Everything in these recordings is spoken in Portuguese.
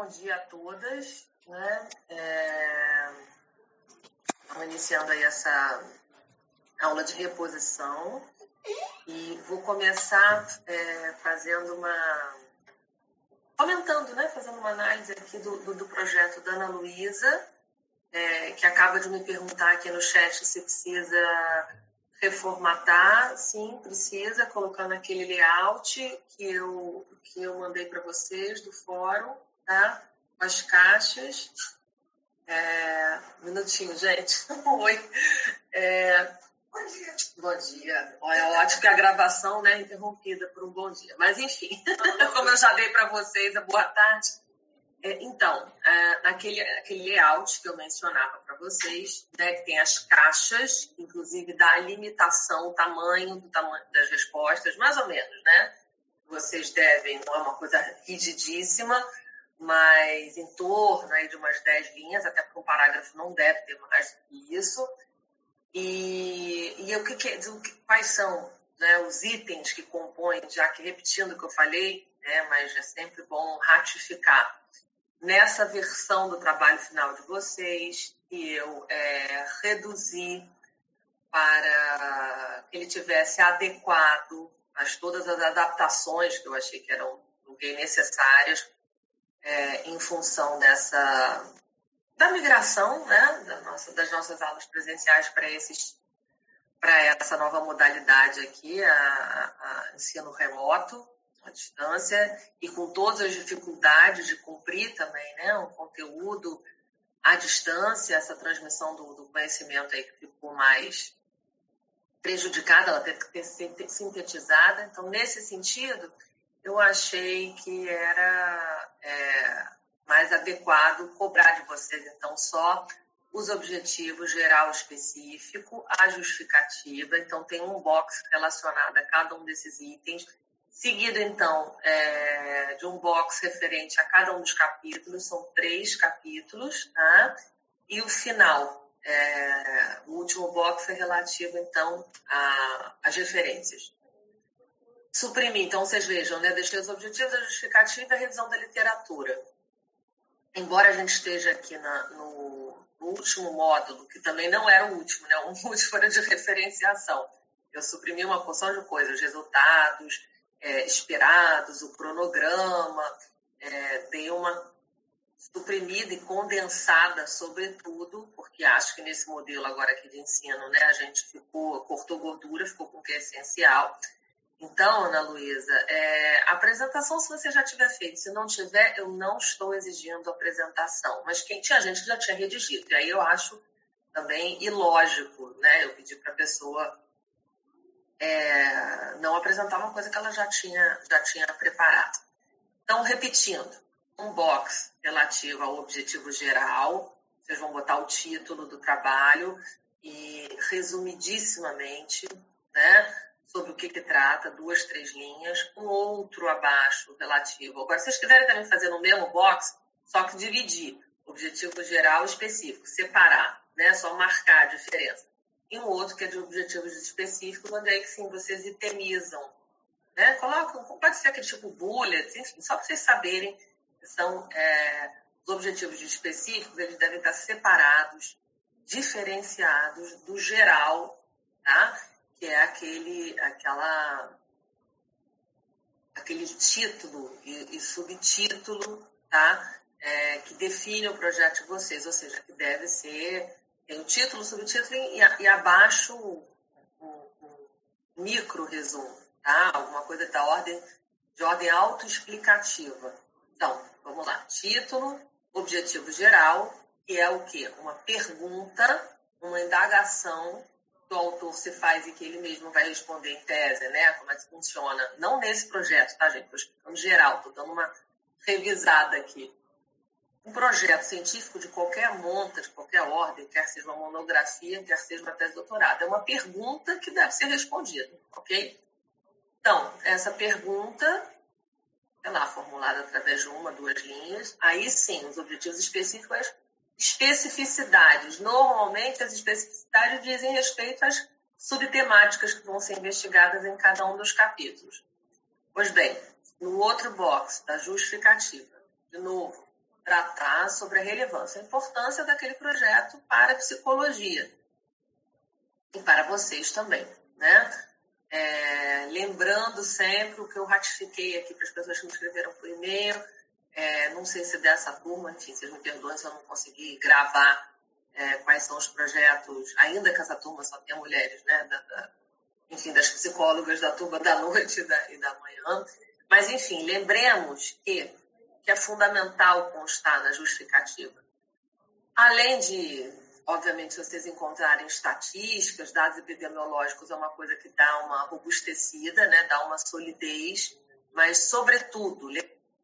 bom dia a todas. Né? É... Iniciando aí essa aula de reposição e vou começar é, fazendo uma. comentando, né? Fazendo uma análise aqui do, do, do projeto da Ana Luísa, é, que acaba de me perguntar aqui no chat se precisa reformatar, sim, precisa, colocando aquele layout que eu, que eu mandei para vocês do fórum, tá? As caixas. É, um minutinho, gente. Oi. É, bom dia. Bom dia. Olha, ótimo que a gravação né, é interrompida por um bom dia. Mas, enfim, como eu já dei para vocês a boa tarde, é, então, é, naquele, aquele layout que eu mencionava para vocês, né, que tem as caixas, inclusive da limitação, o tamanho, do tamanho das respostas, mais ou menos, né? Vocês devem, não é uma coisa rigidíssima, mas em torno aí de umas 10 linhas, até porque um parágrafo não deve ter mais do que isso. E, e o que, que, quais são né, os itens que compõem, já que repetindo o que eu falei, né, mas é sempre bom ratificar nessa versão do trabalho final de vocês, que eu é, reduzi para que ele tivesse adequado a todas as adaptações que eu achei que eram necessárias é, em função dessa da migração né, da nossa, das nossas aulas presenciais para esses para essa nova modalidade aqui, a, a ensino remoto à distância e com todas as dificuldades de cumprir também, né, um conteúdo à distância, essa transmissão do, do conhecimento aí que ficou mais prejudicada, ela teve que ser sintetizada. Então, nesse sentido, eu achei que era é, mais adequado cobrar de vocês, então, só os objetivos geral específico, a justificativa. Então, tem um box relacionado a cada um desses itens Seguido, então, é, de um box referente a cada um dos capítulos, são três capítulos, tá? e o final, é, o último box é relativo, então, às referências. Suprimir, então, vocês vejam, né? deixei os objetivos, a justificativa e a revisão da literatura. Embora a gente esteja aqui na, no, no último módulo, que também não era o último, né? o último era de referenciação. Eu suprimi uma porção de coisas, resultados, é, esperados, o cronograma, é, dei uma suprimida e condensada, sobretudo, porque acho que nesse modelo agora aqui de ensino, né, a gente ficou, cortou gordura, ficou com o que é essencial. Então, Ana Luísa, é, apresentação, se você já tiver feito, se não tiver, eu não estou exigindo apresentação. Mas quem tinha gente já tinha redigido. E aí eu acho também ilógico, né? Eu pedi para a pessoa é, não apresentar uma coisa que ela já tinha, já tinha preparado. Então, repetindo, um box relativo ao objetivo geral, vocês vão botar o título do trabalho e, resumidissimamente, né, sobre o que, que trata, duas, três linhas, um outro abaixo relativo. Agora, se vocês quiserem também fazer no mesmo box, só que dividir objetivo geral específico, separar, né, só marcar a diferença e um outro que é de objetivos específicos, onde aí que sim vocês itemizam. Né? Colocam, pode ser aquele tipo bullets, enfim, só para vocês saberem que são é, os objetivos específicos, eles devem estar separados, diferenciados do geral, tá? Que é aquele, aquela, aquele título e, e subtítulo tá? É, que define o projeto de vocês, ou seja, que deve ser tem o título, subtítulo e, e abaixo o, o, micro resumo, tá? Alguma coisa da ordem, de ordem autoexplicativa. Então, vamos lá. Título, objetivo geral, que é o quê? Uma pergunta, uma indagação o autor se faz e que ele mesmo vai responder em tese, né? Como é que funciona. Não nesse projeto, tá, gente? Estou explicando geral, estou dando uma revisada aqui um projeto científico de qualquer monta, de qualquer ordem, quer seja uma monografia, quer seja uma tese de doutorado, é uma pergunta que deve ser respondida, ok? Então, essa pergunta, é lá, formulada através de uma, duas linhas, aí sim, os objetivos específicos, especificidades. Normalmente, as especificidades dizem respeito às subtemáticas que vão ser investigadas em cada um dos capítulos. Pois bem, no outro box da justificativa, de novo, tratar sobre a relevância, a importância daquele projeto para a psicologia e para vocês também, né? É, lembrando sempre o que eu ratifiquei aqui para as pessoas que me escreveram por e-mail, é, não sei se dessa turma, enfim, vocês me perdoem se eu não consegui gravar é, quais são os projetos, ainda que essa turma só tenha mulheres, né? Da, da, enfim, das psicólogas da turma da noite e da, e da manhã. Mas, enfim, lembremos que, que é fundamental constar na justificativa. Além de, obviamente, vocês encontrarem estatísticas, dados epidemiológicos, é uma coisa que dá uma robustecida, né? dá uma solidez, mas, sobretudo,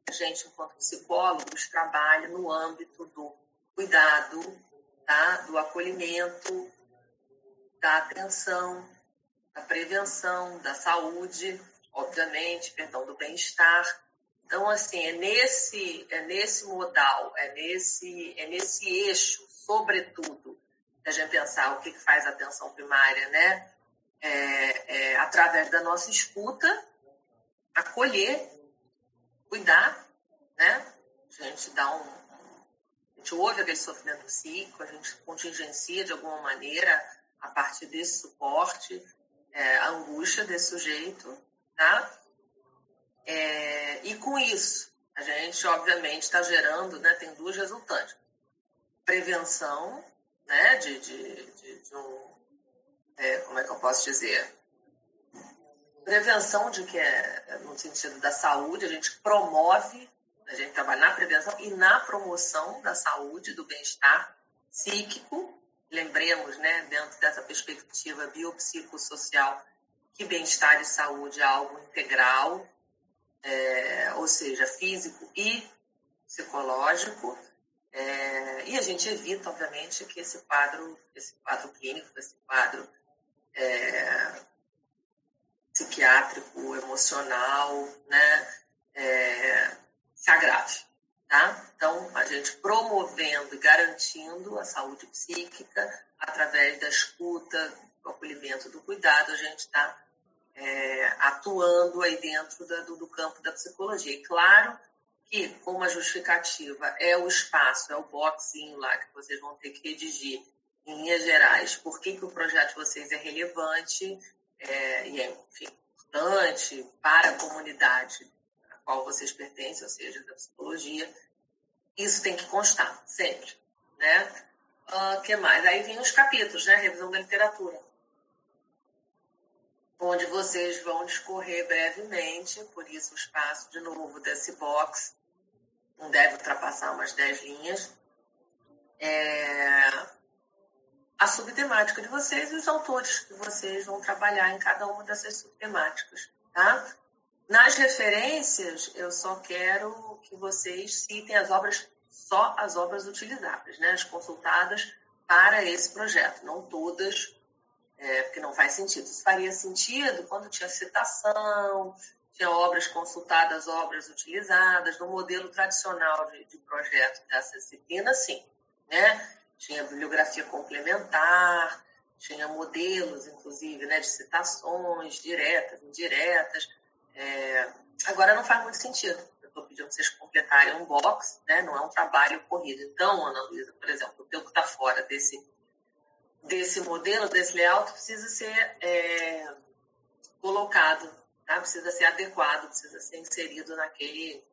a gente, enquanto psicólogos, trabalha no âmbito do cuidado, tá? do acolhimento, da atenção, da prevenção, da saúde, obviamente, perdão, do bem-estar. Então, assim, é nesse, é nesse modal, é nesse, é nesse eixo, sobretudo, a gente pensar o que faz a atenção primária, né? É, é, através da nossa escuta, acolher, cuidar, né? A gente dá um, a gente ouve aquele sofrimento psíquico, a gente contingencia de alguma maneira a partir desse suporte, é, a angústia desse sujeito, tá? É, e com isso, a gente, obviamente, está gerando, né, tem duas resultantes. Prevenção, né, de, de, de, de um, é, como é que eu posso dizer? Prevenção de que é, no sentido da saúde, a gente promove, a gente trabalha na prevenção e na promoção da saúde, do bem-estar psíquico, lembremos, né, dentro dessa perspectiva biopsicossocial, que bem-estar e saúde é algo integral, é, ou seja, físico e psicológico. É, e a gente evita, obviamente, que esse quadro, esse quadro clínico, esse quadro é, psiquiátrico, emocional, né, é, se agrave. Tá? Então, a gente promovendo e garantindo a saúde psíquica através da escuta, do acolhimento, do cuidado, a gente está é, atuando aí dentro da, do, do, campo da psicologia. E claro que, como a justificativa é o espaço, é o boxinho lá que vocês vão ter que redigir em linhas gerais, por que, que o projeto de vocês é relevante é, e é enfim, importante para a comunidade qual vocês pertencem, ou seja, da psicologia, isso tem que constar, sempre. Né? O uh, ah, que mais? Aí vem os capítulos, né? Revisão da literatura. Onde vocês vão discorrer brevemente, por isso o espaço, de novo, desse box não deve ultrapassar umas 10 linhas. É... A subtemática de vocês e os autores que vocês vão trabalhar em cada uma dessas subtemáticas, tá? Nas referências, eu só quero que vocês citem as obras, só as obras utilizáveis, né? as consultadas para esse projeto, não todas, é, porque não faz sentido. Isso faria sentido quando tinha citação, tinha obras consultadas, obras utilizadas, no modelo tradicional de, de projeto dessa disciplina, sim. Né? Tinha bibliografia complementar, tinha modelos, inclusive, né, de citações diretas, indiretas, é, agora não faz muito sentido. Eu estou pedindo para vocês completarem um box, né? não é um trabalho corrido. Então, Ana Luísa, por exemplo, o teu que está fora desse, desse modelo, desse layout, precisa ser é, colocado, tá? precisa ser adequado, precisa ser inserido naquele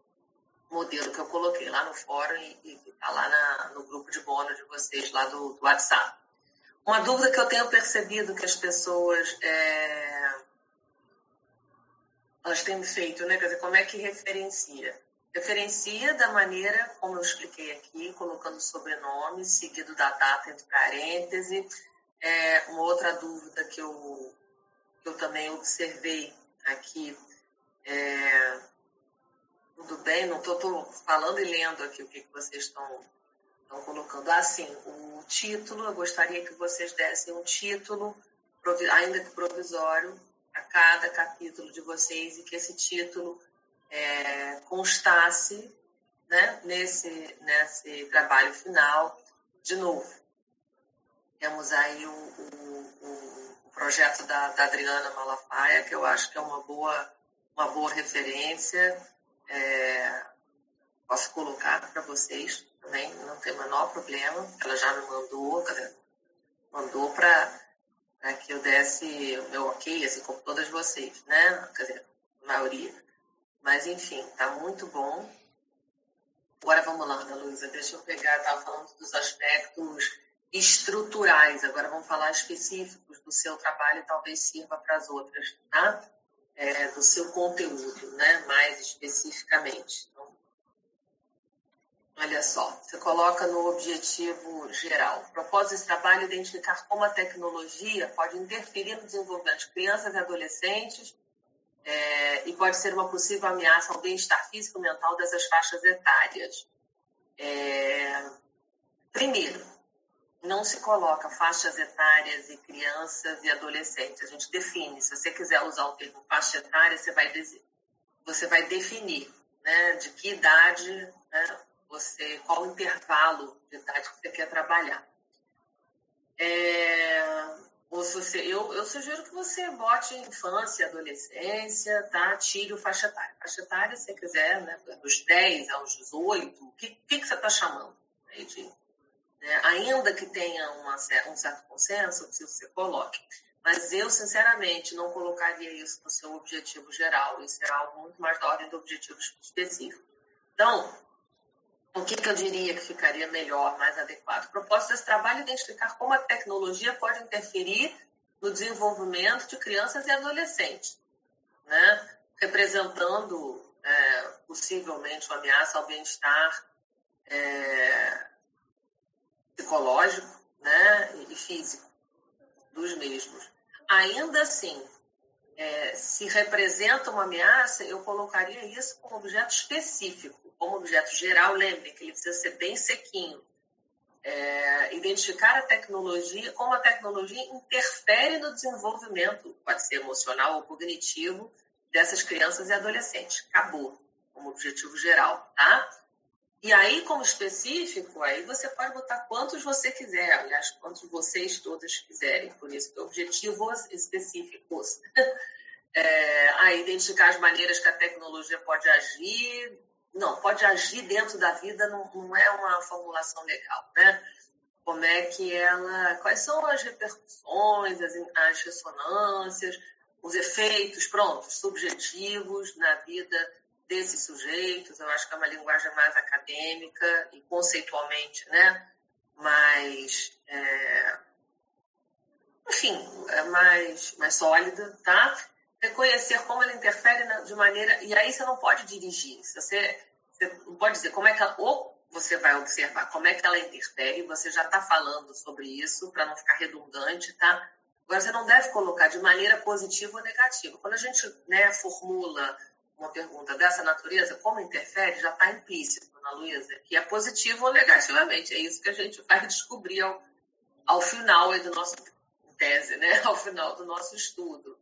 modelo que eu coloquei lá no fórum e está lá na, no grupo de bônus de vocês lá do, do, WhatsApp. Uma dúvida que eu tenho percebido que as pessoas é, nós temos feito, né? Quer dizer, como é que referencia? Referencia da maneira como eu expliquei aqui, colocando sobrenome, seguido da data entre parênteses. É, uma outra dúvida que eu, que eu também observei aqui é, tudo bem, não estou falando e lendo aqui o que, que vocês estão, colocando. Assim, o título, eu gostaria que vocês dessem um título, ainda que provisório, a cada capítulo de vocês e que esse título é, constasse né, nesse, nesse trabalho final. De novo, temos aí o, o, o projeto da, da, Adriana Malafaia, que eu acho que é uma boa, uma boa referência. É, posso colocar para vocês nem, não tem o menor problema. Ela já me mandou, mandou para que eu desse o meu ok, assim como todas vocês, né? Quer dizer, a maioria. Mas, enfim, tá muito bom. Agora vamos lá, Ana Luísa, deixa eu pegar, estava falando dos aspectos estruturais, agora vamos falar específicos do seu trabalho e talvez sirva para as outras, tá? É, do seu conteúdo, né? Mais especificamente. Então, olha só, você coloca no objetivo geral. Propósito desse trabalho é identificar como a tecnologia pode interferir no desenvolvimento de crianças e adolescentes é, e pode ser uma possível ameaça ao bem-estar físico e mental dessas faixas etárias. É, primeiro, não se coloca faixas etárias e crianças e adolescentes. A gente define. Se você quiser usar o termo faixa etária, você vai, você vai definir né, de que idade, né, você, qual o intervalo de idade que você quer trabalhar. É, você, eu, eu sugiro que você bote infância, adolescência, tá? Tire o faixa etária. Faixa etária, se você quiser, né, dos 10 aos 18, o que, que, que você está chamando? De né? Ainda que tenha uma, um certo consenso, se você coloque. Mas eu, sinceramente, não colocaria isso no seu objetivo geral. Isso é algo muito mais da ordem do objetivo específico. Então, o que, que eu diria que ficaria melhor, mais adequado? O propósito desse trabalho é identificar como a tecnologia pode interferir no desenvolvimento de crianças e adolescentes, né? representando é, possivelmente uma ameaça ao bem-estar é, psicológico né, e físico dos mesmos. Ainda assim, é, se representa uma ameaça, eu colocaria isso como objeto específico. Como objeto geral, lembre que ele precisa ser bem sequinho. É, identificar a tecnologia, como a tecnologia interfere no desenvolvimento, pode ser emocional ou cognitivo, dessas crianças e adolescentes. Acabou, como objetivo geral, tá? E aí, como específico, aí você pode botar quantos você quiser, aliás, quantos vocês todas quiserem, por isso que objetivos específicos. É, a identificar as maneiras que a tecnologia pode agir. Não, pode agir dentro da vida não, não é uma formulação legal, né? Como é que ela. Quais são as repercussões, as, as ressonâncias, os efeitos, pronto, subjetivos na vida desses sujeitos, eu acho que é uma linguagem mais acadêmica e conceitualmente, né, mais, é, enfim, é mais, mais sólida, tá? Reconhecer como ela interfere na, de maneira, e aí você não pode dirigir, você, você não pode dizer como é que ela, ou você vai observar como é que ela interfere, você já está falando sobre isso para não ficar redundante, tá? Agora, você não deve colocar de maneira positiva ou negativa. Quando a gente né, formula uma pergunta dessa natureza, como interfere, já está implícito, Ana Luísa, que é positivo ou negativamente. É isso que a gente vai descobrir ao, ao final do nosso tese, né? ao final do nosso estudo.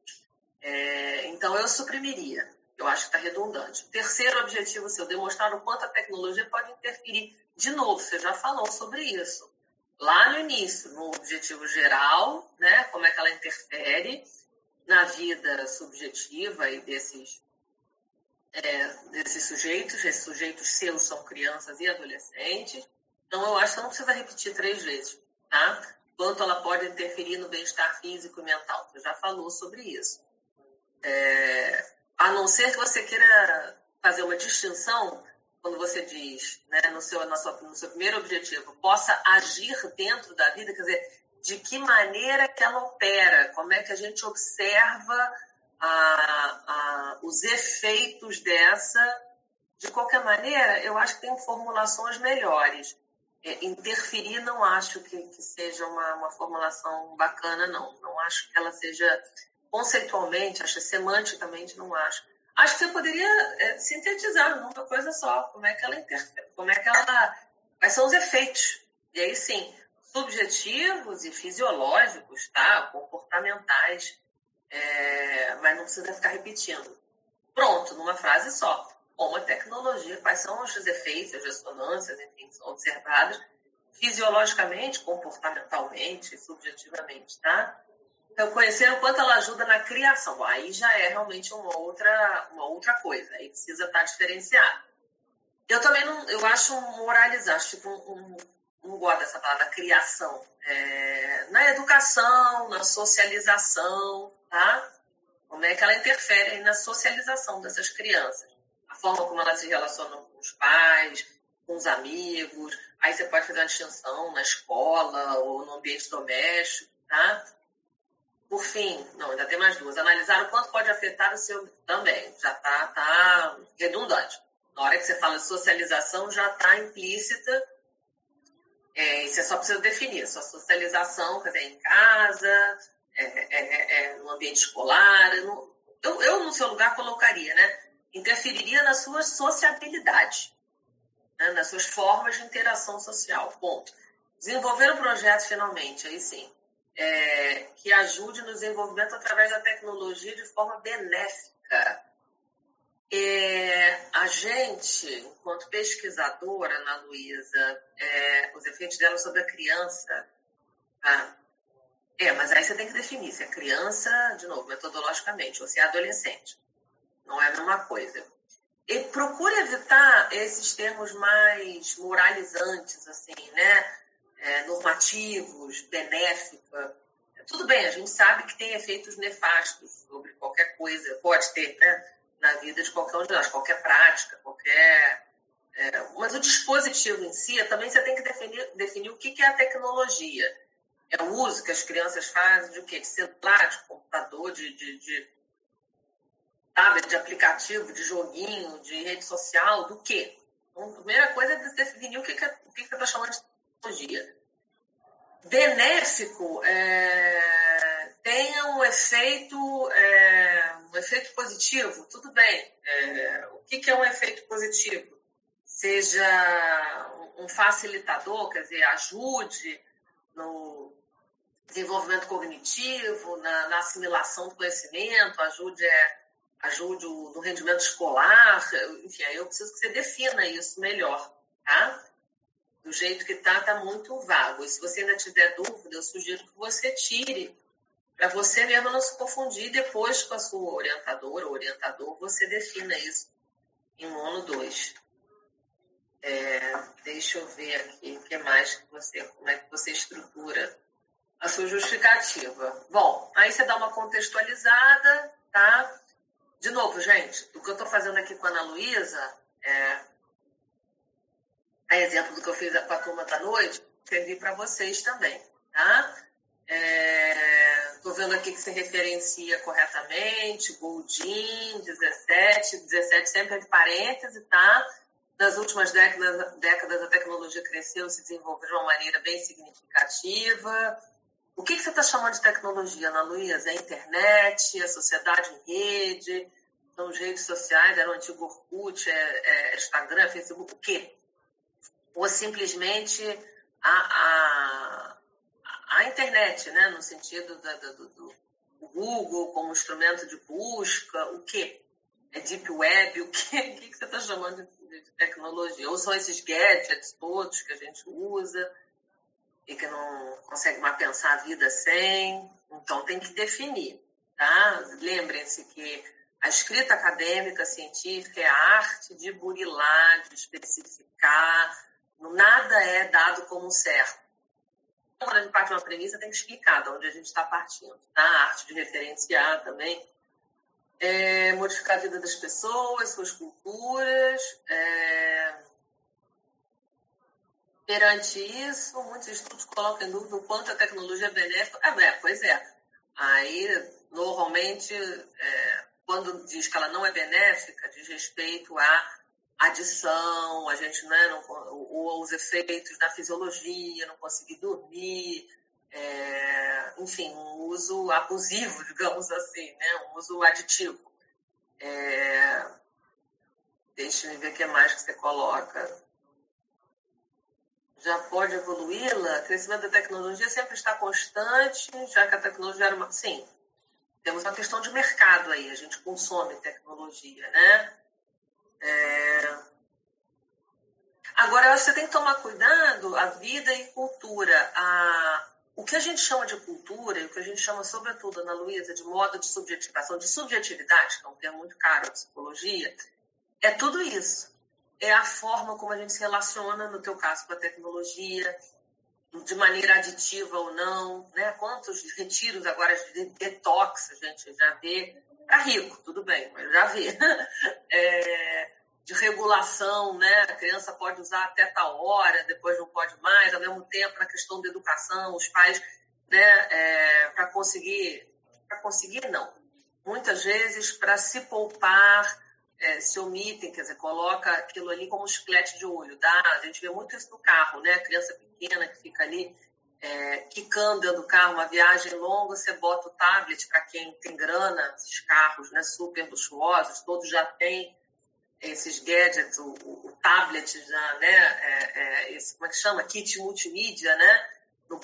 É, então, eu suprimiria. Eu acho que está redundante. Terceiro objetivo seu, demonstrar o quanto a tecnologia pode interferir. De novo, você já falou sobre isso. Lá no início, no objetivo geral, né? como é que ela interfere na vida subjetiva e desses é, desses sujeitos, esses sujeitos seus são crianças e adolescentes. Então, eu acho que não precisa repetir três vezes, tá? Quanto ela pode interferir no bem-estar físico e mental. Você já falou sobre isso. É, a não ser que você queira fazer uma distinção quando você diz, né, no, seu, no, seu, no seu primeiro objetivo, possa agir dentro da vida, quer dizer, de que maneira que ela opera, como é que a gente observa a, a, os efeitos dessa. De qualquer maneira, eu acho que tem formulações melhores. É, interferir, não acho que, que seja uma, uma, formulação bacana, não. Não acho que ela seja conceitualmente, acho semanticamente, não acho. Acho que você poderia é, sintetizar numa coisa só, como é que ela interfere, como é que ela. Quais são os efeitos? E aí sim, subjetivos e fisiológicos, tá? Comportamentais é, mas não precisa ficar repetindo. Pronto, numa frase só. Como a tecnologia, quais são os efeitos, as ressonâncias, enfim, observadas fisiologicamente, comportamentalmente, subjetivamente, tá? Então, conhecer o quanto ela ajuda na criação. Aí já é realmente uma outra, uma outra coisa. Aí precisa estar diferenciado. Eu também não, eu acho moralizar, acho tipo um, um, não gosto dessa palavra, criação. É, na educação, na socialização, tá? Como é que ela interfere na socialização dessas crianças? A forma como elas se relacionam com os pais, com os amigos. Aí você pode fazer uma distinção na escola ou no ambiente doméstico, tá? Por fim, não, ainda tem mais duas. Analisar o quanto pode afetar o seu também. Já tá, tá redundante. Na hora que você fala de socialização, já está implícita. É, você só precisa definir. Sua socialização, quer dizer, em casa, é, é, é, é no ambiente escolar. No, eu, eu, no seu lugar, colocaria, né? Interferiria na sua sociabilidade, né? nas suas formas de interação social. Ponto. Desenvolver um projeto, finalmente, aí sim é, que ajude no desenvolvimento através da tecnologia de forma benéfica. É, a gente, enquanto pesquisadora, Ana Luísa, é, os efeitos dela sobre a criança. Tá? É, mas aí você tem que definir se é criança, de novo, metodologicamente, ou se é adolescente. Não é a mesma coisa. E procure evitar esses termos mais moralizantes, assim, né? é, normativos, benéfica. Tudo bem, a gente sabe que tem efeitos nefastos sobre qualquer coisa, pode ter, né? Na vida de qualquer um de nós, qualquer prática, qualquer. É, mas o dispositivo em si, também você tem que definir, definir o que é a tecnologia. É o uso que as crianças fazem de o quê? De celular, de computador, de, de, de de aplicativo, de joguinho, de rede social, do quê? Então, a primeira coisa é definir o que, que, o que, que você está chamando de tecnologia. Benéfico é, tem um efeito, é, um efeito positivo, tudo bem. É, o que, que é um efeito positivo? Seja um facilitador, quer dizer, ajude no desenvolvimento cognitivo, na, na assimilação do conhecimento, ajude, é, ajude no rendimento escolar, enfim, aí eu preciso que você defina isso melhor, tá? do jeito que está, está muito vago. E se você ainda tiver dúvida, eu sugiro que você tire, para você mesmo não se confundir. Depois, com a sua orientadora ou orientador, você defina isso em mono 2. É, deixa eu ver aqui o que mais que você, como é que você estrutura a sua justificativa. Bom, aí você dá uma contextualizada, tá? De novo, gente, o que eu estou fazendo aqui com a Ana Luísa é a exemplo do que eu fiz com a turma da noite, escrevi para vocês também, tá? Estou é, vendo aqui que se referencia corretamente, Goldin, 17, 17 sempre de parêntese, tá? Nas últimas décadas, décadas a tecnologia cresceu, se desenvolveu de uma maneira bem significativa. O que, que você está chamando de tecnologia, Ana Luísa? É a internet, a sociedade em rede, são as redes sociais, era o antigo Orkut, é, é Instagram, Facebook, o quê? ou simplesmente a, a, a internet, né? no sentido do, do Google como instrumento de busca, o quê? É Deep Web, o quê? O que você está chamando de tecnologia? Ou são esses gadgets todos que a gente usa e que não consegue mais pensar a vida sem? Então tem que definir, tá? Lembrem-se que a escrita acadêmica científica é a arte de burilar, de especificar, Nada é dado como certo. Quando a gente parte de uma premissa, tem que explicar de onde a gente está partindo. Tá? A arte de referenciar também. É, modificar a vida das pessoas, suas culturas. É... Perante isso, muitos estudos colocam em dúvida o quanto a tecnologia é benéfica. É, é pois é. Aí, normalmente, é, quando diz que ela não é benéfica, diz respeito a adição, a gente, né, não, ou os efeitos na fisiologia, não conseguir dormir, é, enfim, um uso abusivo, digamos assim, né, um uso aditivo. É, deixa eu ver o que mais que você coloca. Já pode evoluí-la? O crescimento da tecnologia sempre está constante, já que a tecnologia era uma... Sim, temos uma questão de mercado aí, a gente consome tecnologia, né? É... Agora, você tem que tomar cuidado, a vida e cultura. A... O que a gente chama de cultura, e o que a gente chama, sobretudo, Ana Luísa, de modo de subjetivação, de subjetividade, que é um termo muito caro em psicologia, é tudo isso. É a forma como a gente se relaciona, no teu caso, com a tecnologia, de maneira aditiva ou não, né? Quantos retiros agora de detox a gente já vê para rico, tudo bem, mas já vê. É, de regulação, né? A criança pode usar até tal hora, depois não pode mais, ao mesmo tempo na questão da educação, os pais, né? É, para conseguir, para conseguir não, muitas vezes para se poupar é, se omitem, quer dizer, coloca aquilo ali como um chiclete de olho. Dá, a gente vê muito isso no carro, né? A criança pequena que fica ali é, quicando dentro do carro, uma viagem longa, você bota o tablet para quem tem grana, esses carros né, super luxuosos, todos já têm esses gadgets, o, o, tablet, já, né, é, é, esse, como é que chama? Kit multimídia, né?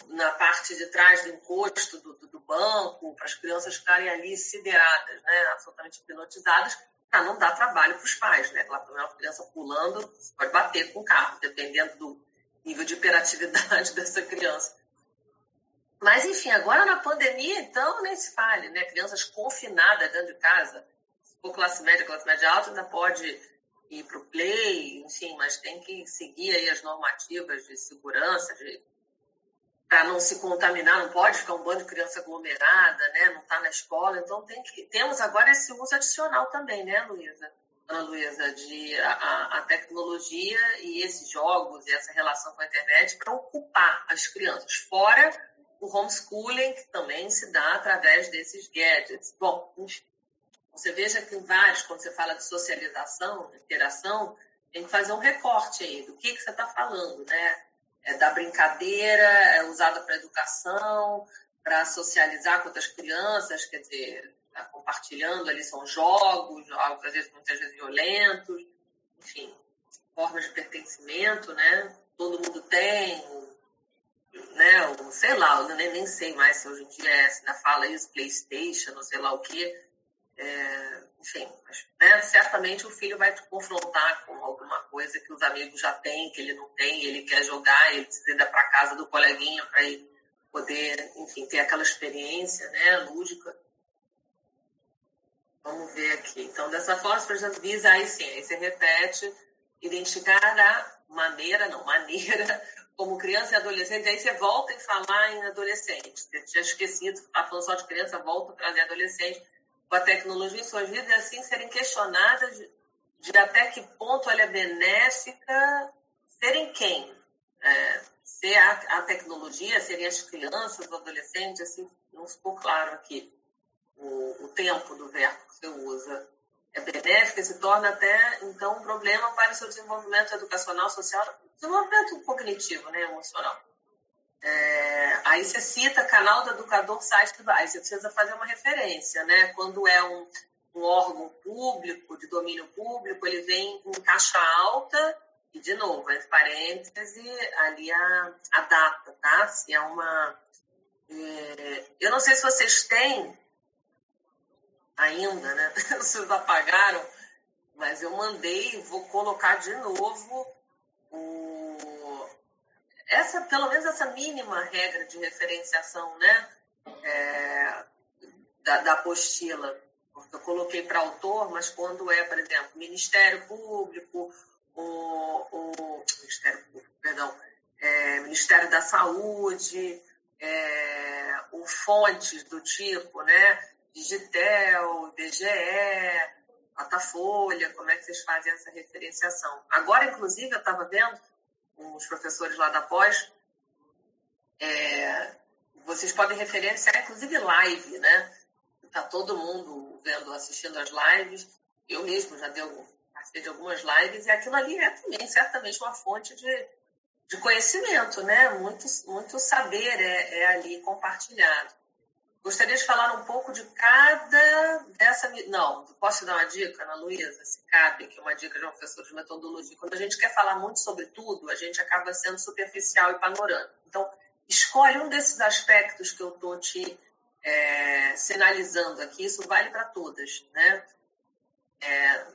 Na parte de trás do encosto do, do, do banco, para as crianças ficarem ali sideradas, né? absolutamente hipnotizadas, para não dar trabalho para os pais, né? Uma criança pulando pode bater com o carro, dependendo do nível de hiperatividade dessa criança. Mas, enfim, agora na pandemia, então, nem se fale, né? Crianças confinadas dentro de casa. For classe média, classe média alta, ainda pode ir para o play, enfim, mas tem que seguir aí as normativas de segurança, de para não se contaminar, não pode ficar um bando de criança aglomerada, né? Não está na escola, então tem que temos agora esse uso adicional também, né, Luísa? Ana Luísa, de a, a, tecnologia e esses jogos e essa relação com a internet para ocupar as crianças, fora o homeschooling que também se dá através desses gadgets. Bom, você veja que tem vários, quando você fala de socialização, de interação, tem que fazer um recorte aí do que, que você está falando, né? É, da brincadeira, é usada para educação, para socializar com outras crianças, quer dizer, tá compartilhando ali são jogos, às vezes muitas vezes violentos, enfim, formas de pertencimento, né? Todo mundo tem, né? O, sei lá, eu nem, nem sei mais se hoje em dia é, se ainda fala isso, Playstation, ou sei lá o quê. É, enfim, mas, né, certamente o filho vai te confrontar com alguma coisa que os amigos já têm, que ele não tem, ele quer jogar, ele precisa ir para casa do coleguinha para poder, enfim, ter aquela experiência, né, lúdica. Vamos ver aqui. Então, dessa forma, por exemplo, visa aí sim, aí você repete, identificar a maneira, não, maneira, como criança e adolescente, aí você volta em falar em adolescente. Você tinha esquecido, está falando só de criança, volta para trazer adolescente a tecnologia em suas vidas e assim serem questionadas de, de até que ponto ela é benéfica, serem quem? É, ser a, a, tecnologia, serem as crianças, os adolescentes, assim, não ficou claro aqui o, o tempo do verbo que você usa. É benéfica, se torna até, então, um problema para o seu desenvolvimento educacional, social, desenvolvimento cognitivo, né, emocional. É, aí você cita canal do educador, site do aí você precisa fazer uma referência, né? Quando é um, um órgão público, de domínio público, ele vem em caixa alta e, de novo, entre parênteses, ali a, a data, tá? Se é uma... É, eu não sei se vocês têm ainda, né? Vocês apagaram, mas eu mandei, vou colocar de novo essa, pelo menos essa mínima regra de referenciação, né, é, da, da apostila, porque eu coloquei para autor, mas quando é, por exemplo, Ministério Público, o, o Ministério Público, perdão, é, Ministério da Saúde, é, o fontes do tipo, né, Digitel, IBGE, Datafolha, como é que vocês fazem essa referenciação? Agora, inclusive, eu estava vendo os professores lá da pós, é, vocês podem referenciar, inclusive, live, né? Está todo mundo vendo, assistindo as lives. Eu mesmo já deu participei de algumas lives e aquilo ali é também certamente uma fonte de, de conhecimento, né? Muito, muito saber é, é ali compartilhado. Gostaria de falar um pouco de cada dessa. Não, posso dar uma dica, Ana Luísa, se cabe, que é uma dica de um professor de metodologia. Quando a gente quer falar muito sobre tudo, a gente acaba sendo superficial e panorâmico. Então, escolhe um desses aspectos que eu estou te é, sinalizando aqui, isso vale para todas, né? É,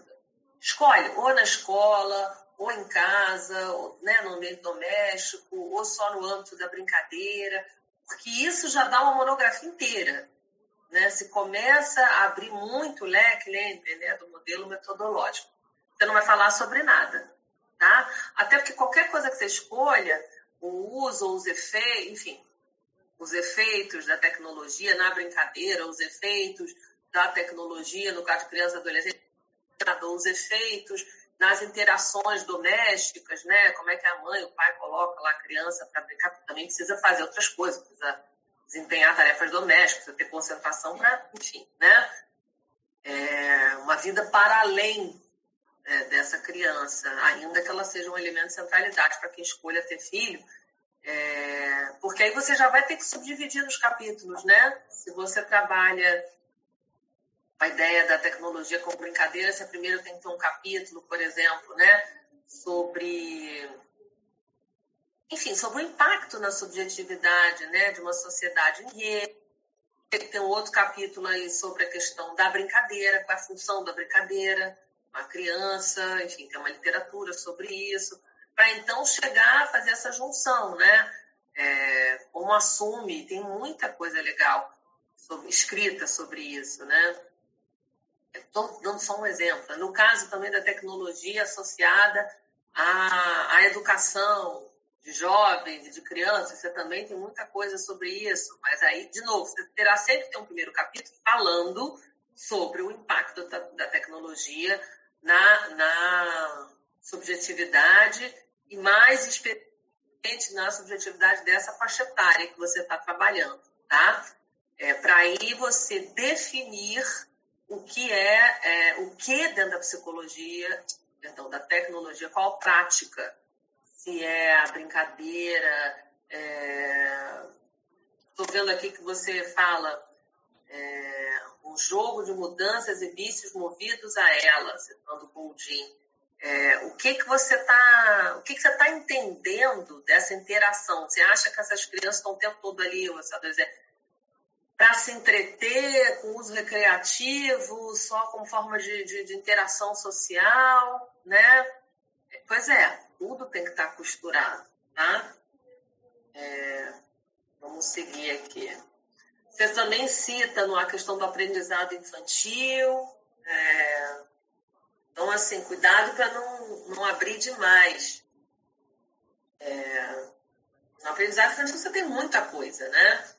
escolhe ou na escola, ou em casa, ou, né, no ambiente doméstico, ou só no âmbito da brincadeira, porque isso já dá uma monografia inteira. Né? Se começa a abrir muito o leque, lembre, né, do modelo metodológico. Você não vai falar sobre nada. tá? Até porque qualquer coisa que você escolha, o uso os efeitos, enfim, os efeitos da tecnologia na brincadeira, os efeitos da tecnologia, no caso de criança e adolescente, os efeitos nas interações domésticas, né? Como é que a mãe, o pai coloca lá a criança para brincar, porque também precisa fazer outras coisas, precisa desempenhar tarefas domésticas, precisa ter concentração para, enfim, né? É uma vida para além é, dessa criança, ainda que ela seja um elemento de centralidade para quem escolha ter filho, é, porque aí você já vai ter que subdividir nos capítulos, né? Se você trabalha a ideia da tecnologia como brincadeira, você primeiro tem que ter um capítulo, por exemplo, né, sobre enfim, sobre o impacto na subjetividade, né, de uma sociedade em tem um outro capítulo aí sobre a questão da brincadeira, qual é a função da brincadeira, uma criança, enfim, tem uma literatura sobre isso, para então chegar a fazer essa junção, né? É, como assume, tem muita coisa legal sobre, escrita sobre isso, né? Estou dando só um exemplo. No caso também da tecnologia associada à, à educação de jovens de crianças, você também tem muita coisa sobre isso. Mas aí, de novo, você terá sempre ter um primeiro capítulo falando sobre o impacto da, da tecnologia na, na subjetividade e mais especialmente na subjetividade dessa faixa etária que você está trabalhando, tá? É, Para aí você definir o que é, é, o que dentro da psicologia, perdão, da tecnologia, qual prática, se é a brincadeira. Estou é... vendo aqui que você fala é, um jogo de mudanças e vícios movidos a ela, citando Goldin. É, o que que você está, o que que você está entendendo dessa interação? Você acha que essas crianças estão o tempo todo ali, você dizer, para se entreter, com uso recreativo, só como forma de, de, de, interação social, né? Pois é, tudo tem que estar costurado, tá? É, vamos seguir aqui. Você também cita no, a questão do aprendizado infantil. É, então, assim, cuidado para não, não abrir demais. É, no aprendizado infantil você tem muita coisa, né?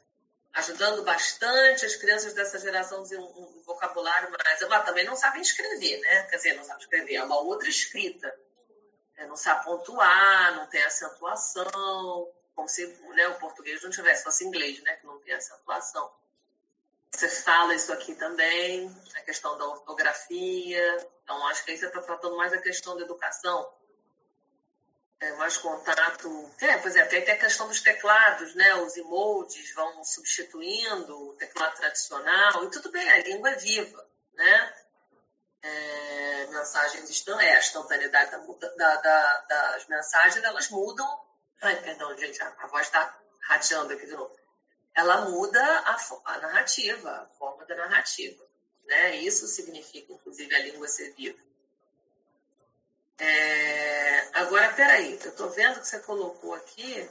Ajudando bastante as crianças dessa geração a um, um vocabulário mais. Mas também não sabem escrever, né? Quer dizer, não sabem escrever, é uma outra escrita. É, não sabe pontuar, não tem acentuação, como se né, o português não tivesse, fosse inglês, né? Que não tem acentuação. Você fala isso aqui também, a questão da ortografia. Então, acho que aí você está tratando mais a questão da educação é, mais contato. É, pois é, tem a questão dos teclados, né? Os emojis vão substituindo o teclado tradicional, e tudo bem, a língua é viva, né? É, mensagens estão, é, a instantaneidade da, da, das mensagens, elas mudam. Ai, perdão, gente, a, a voz está rateando aqui de novo. Ela muda a, a narrativa, a forma da narrativa. Né? Isso significa, inclusive, a língua ser viva. É, agora, peraí, eu estou vendo que você colocou aqui.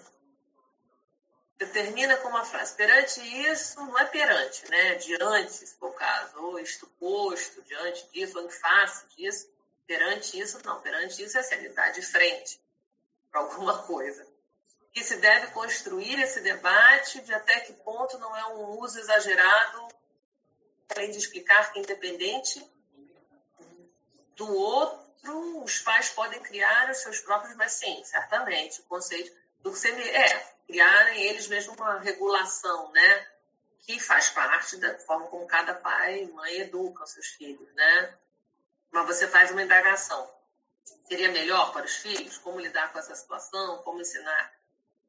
Você termina com uma frase. Perante isso, não é perante, né? Diante, se for o caso, ou isto posto, diante disso, ou em face disso. Perante isso, não. Perante isso é assim, ele de frente para alguma coisa. E se deve construir esse debate de até que ponto não é um uso exagerado, além de explicar que, independente do outro, os pais podem criar os seus próprios, mas sim, certamente, o conceito do que você é criarem eles mesmos uma regulação, né? Que faz parte da forma como cada pai e mãe educam seus filhos, né? Mas você faz uma indagação. Seria melhor para os filhos? Como lidar com essa situação? Como ensinar?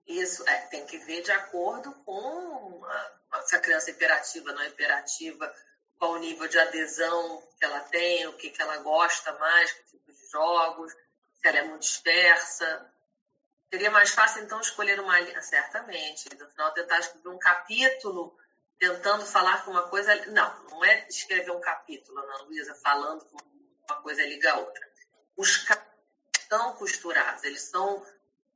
Isso é, tem que ver de acordo com a, se a criança é imperativa, não é imperativa, qual o nível de adesão que ela tem, o que, que ela gosta mais, que tipo de jogos, se ela é muito dispersa. Seria mais fácil, então, escolher uma linha, certamente. No final, tentar escrever um capítulo tentando falar com uma coisa. Não, não é escrever um capítulo, Ana Luísa, falando que uma coisa liga a outra. Os capítulos estão costurados, eles são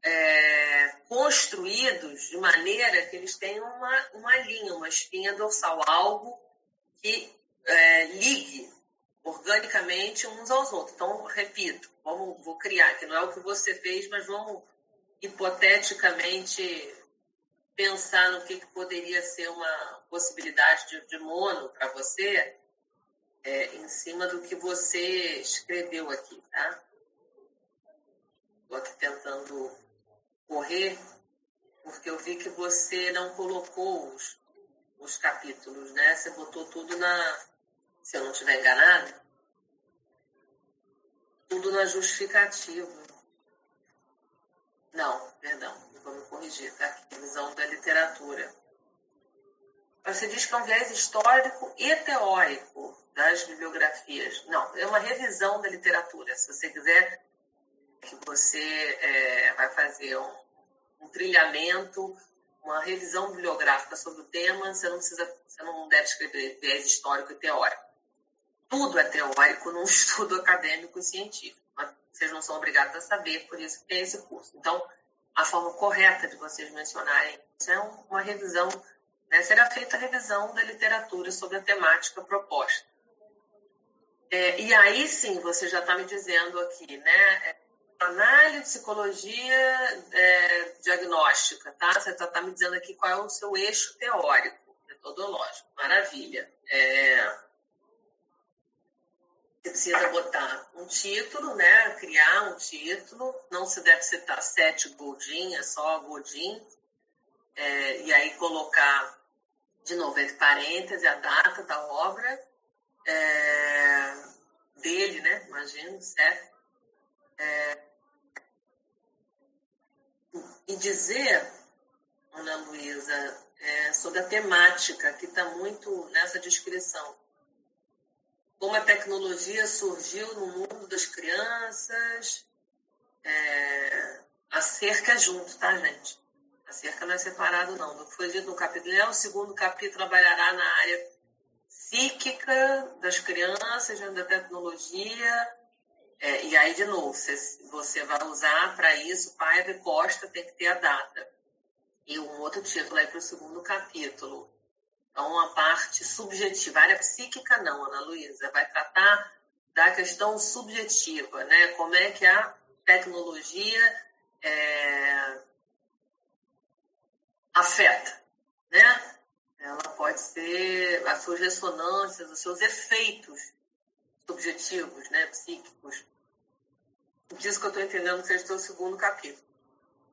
é, construídos de maneira que eles têm uma, uma linha, uma espinha dorsal, algo que é, ligue organicamente uns aos outros. Então, repito, vamos, vou criar, que não é o que você fez, mas vamos hipoteticamente pensar no que, que poderia ser uma possibilidade de, de mono para você é, em cima do que você escreveu aqui, tá? Estou aqui tentando correr, porque eu vi que você não colocou os, os capítulos, né? Você botou tudo na, se eu não estiver enganado, tudo na justificativa. Não, perdão, vou me corrigir, tá aqui, visão da literatura. Você diz que é um viés histórico e teórico das bibliografias. Não, é uma revisão da literatura. Se você quiser que você é, vai fazer um, um trilhamento uma revisão bibliográfica sobre o tema, você não precisa, você não deve escrever viés histórico e teórico. Tudo é teórico num estudo acadêmico e científico, mas vocês não são obrigados a saber, por isso que tem esse curso. Então, a forma correta de vocês mencionarem isso é uma revisão, né, será feita a revisão da literatura sobre a temática proposta. É, e aí sim, você já está me dizendo aqui, né? Análise, psicologia é, diagnóstica, tá? Você está tá me dizendo aqui qual é o seu eixo teórico, metodológico. Maravilha. É, você precisa botar um título, né? Criar um título. Não se deve citar sete Godin, é só Godin. É, e aí colocar, de novo, entre parênteses, a data da obra é, dele, né? Imagino, certo? É, e dizer, Ana Luísa, é, sobre a temática que está muito nessa descrição. Como a tecnologia surgiu no mundo das crianças, é, a cerca é junto, tá, gente? A cerca não é separado, não. Do que foi dito no capítulo, é o segundo capítulo trabalhará na área psíquica das crianças, da tecnologia, é, e aí, de novo, você, você vai usar para isso, Paiva e Costa tem que ter a data. E um outro título aí para o segundo capítulo. Então, a parte subjetiva. A área psíquica, não, Ana Luísa. Vai tratar da questão subjetiva, né? Como é que a tecnologia é, afeta, né? Ela pode ser as suas ressonâncias, os seus efeitos subjetivos, né, psíquicos. Disso que eu estou entendendo que seja o segundo capítulo.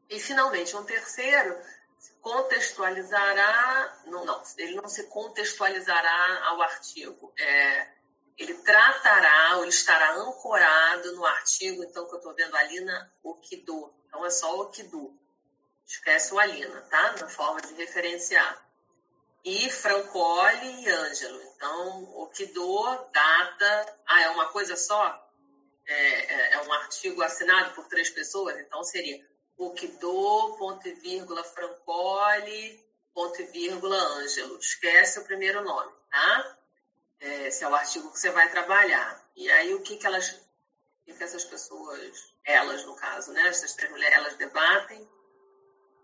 E, finalmente, um terceiro se contextualizará, não, não, ele não se contextualizará ao artigo, é, ele tratará, ou ele estará ancorado no artigo, então, que eu estou vendo Alina Okido. Então, é só Okido. Esquece o Alina, tá? Na forma de referenciar e Francoli e Ângelo. Então, o que dou, data. Ah, é uma coisa só? É, é, é um artigo assinado por três pessoas? Então, seria o que dou, ponto e vírgula, Francoli, ponto e vírgula, Ângelo. Esquece o primeiro nome, tá? É, esse é o artigo que você vai trabalhar. E aí, o que, que elas. O que, que essas pessoas, elas no caso, né? Essas três mulheres, elas debatem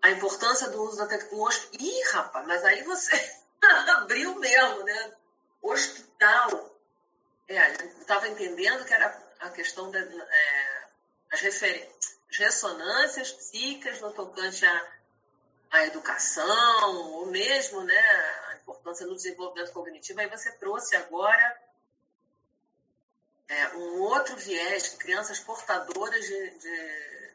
a importância do uso da tecnologia. Ih, rapaz, mas aí você abriu mesmo, né? Hospital. É, eu estava entendendo que era a questão das é, as ressonâncias psíquicas no tocante à, à educação, ou mesmo né, a importância no desenvolvimento cognitivo. Aí você trouxe agora é, um outro viés, crianças portadoras de, de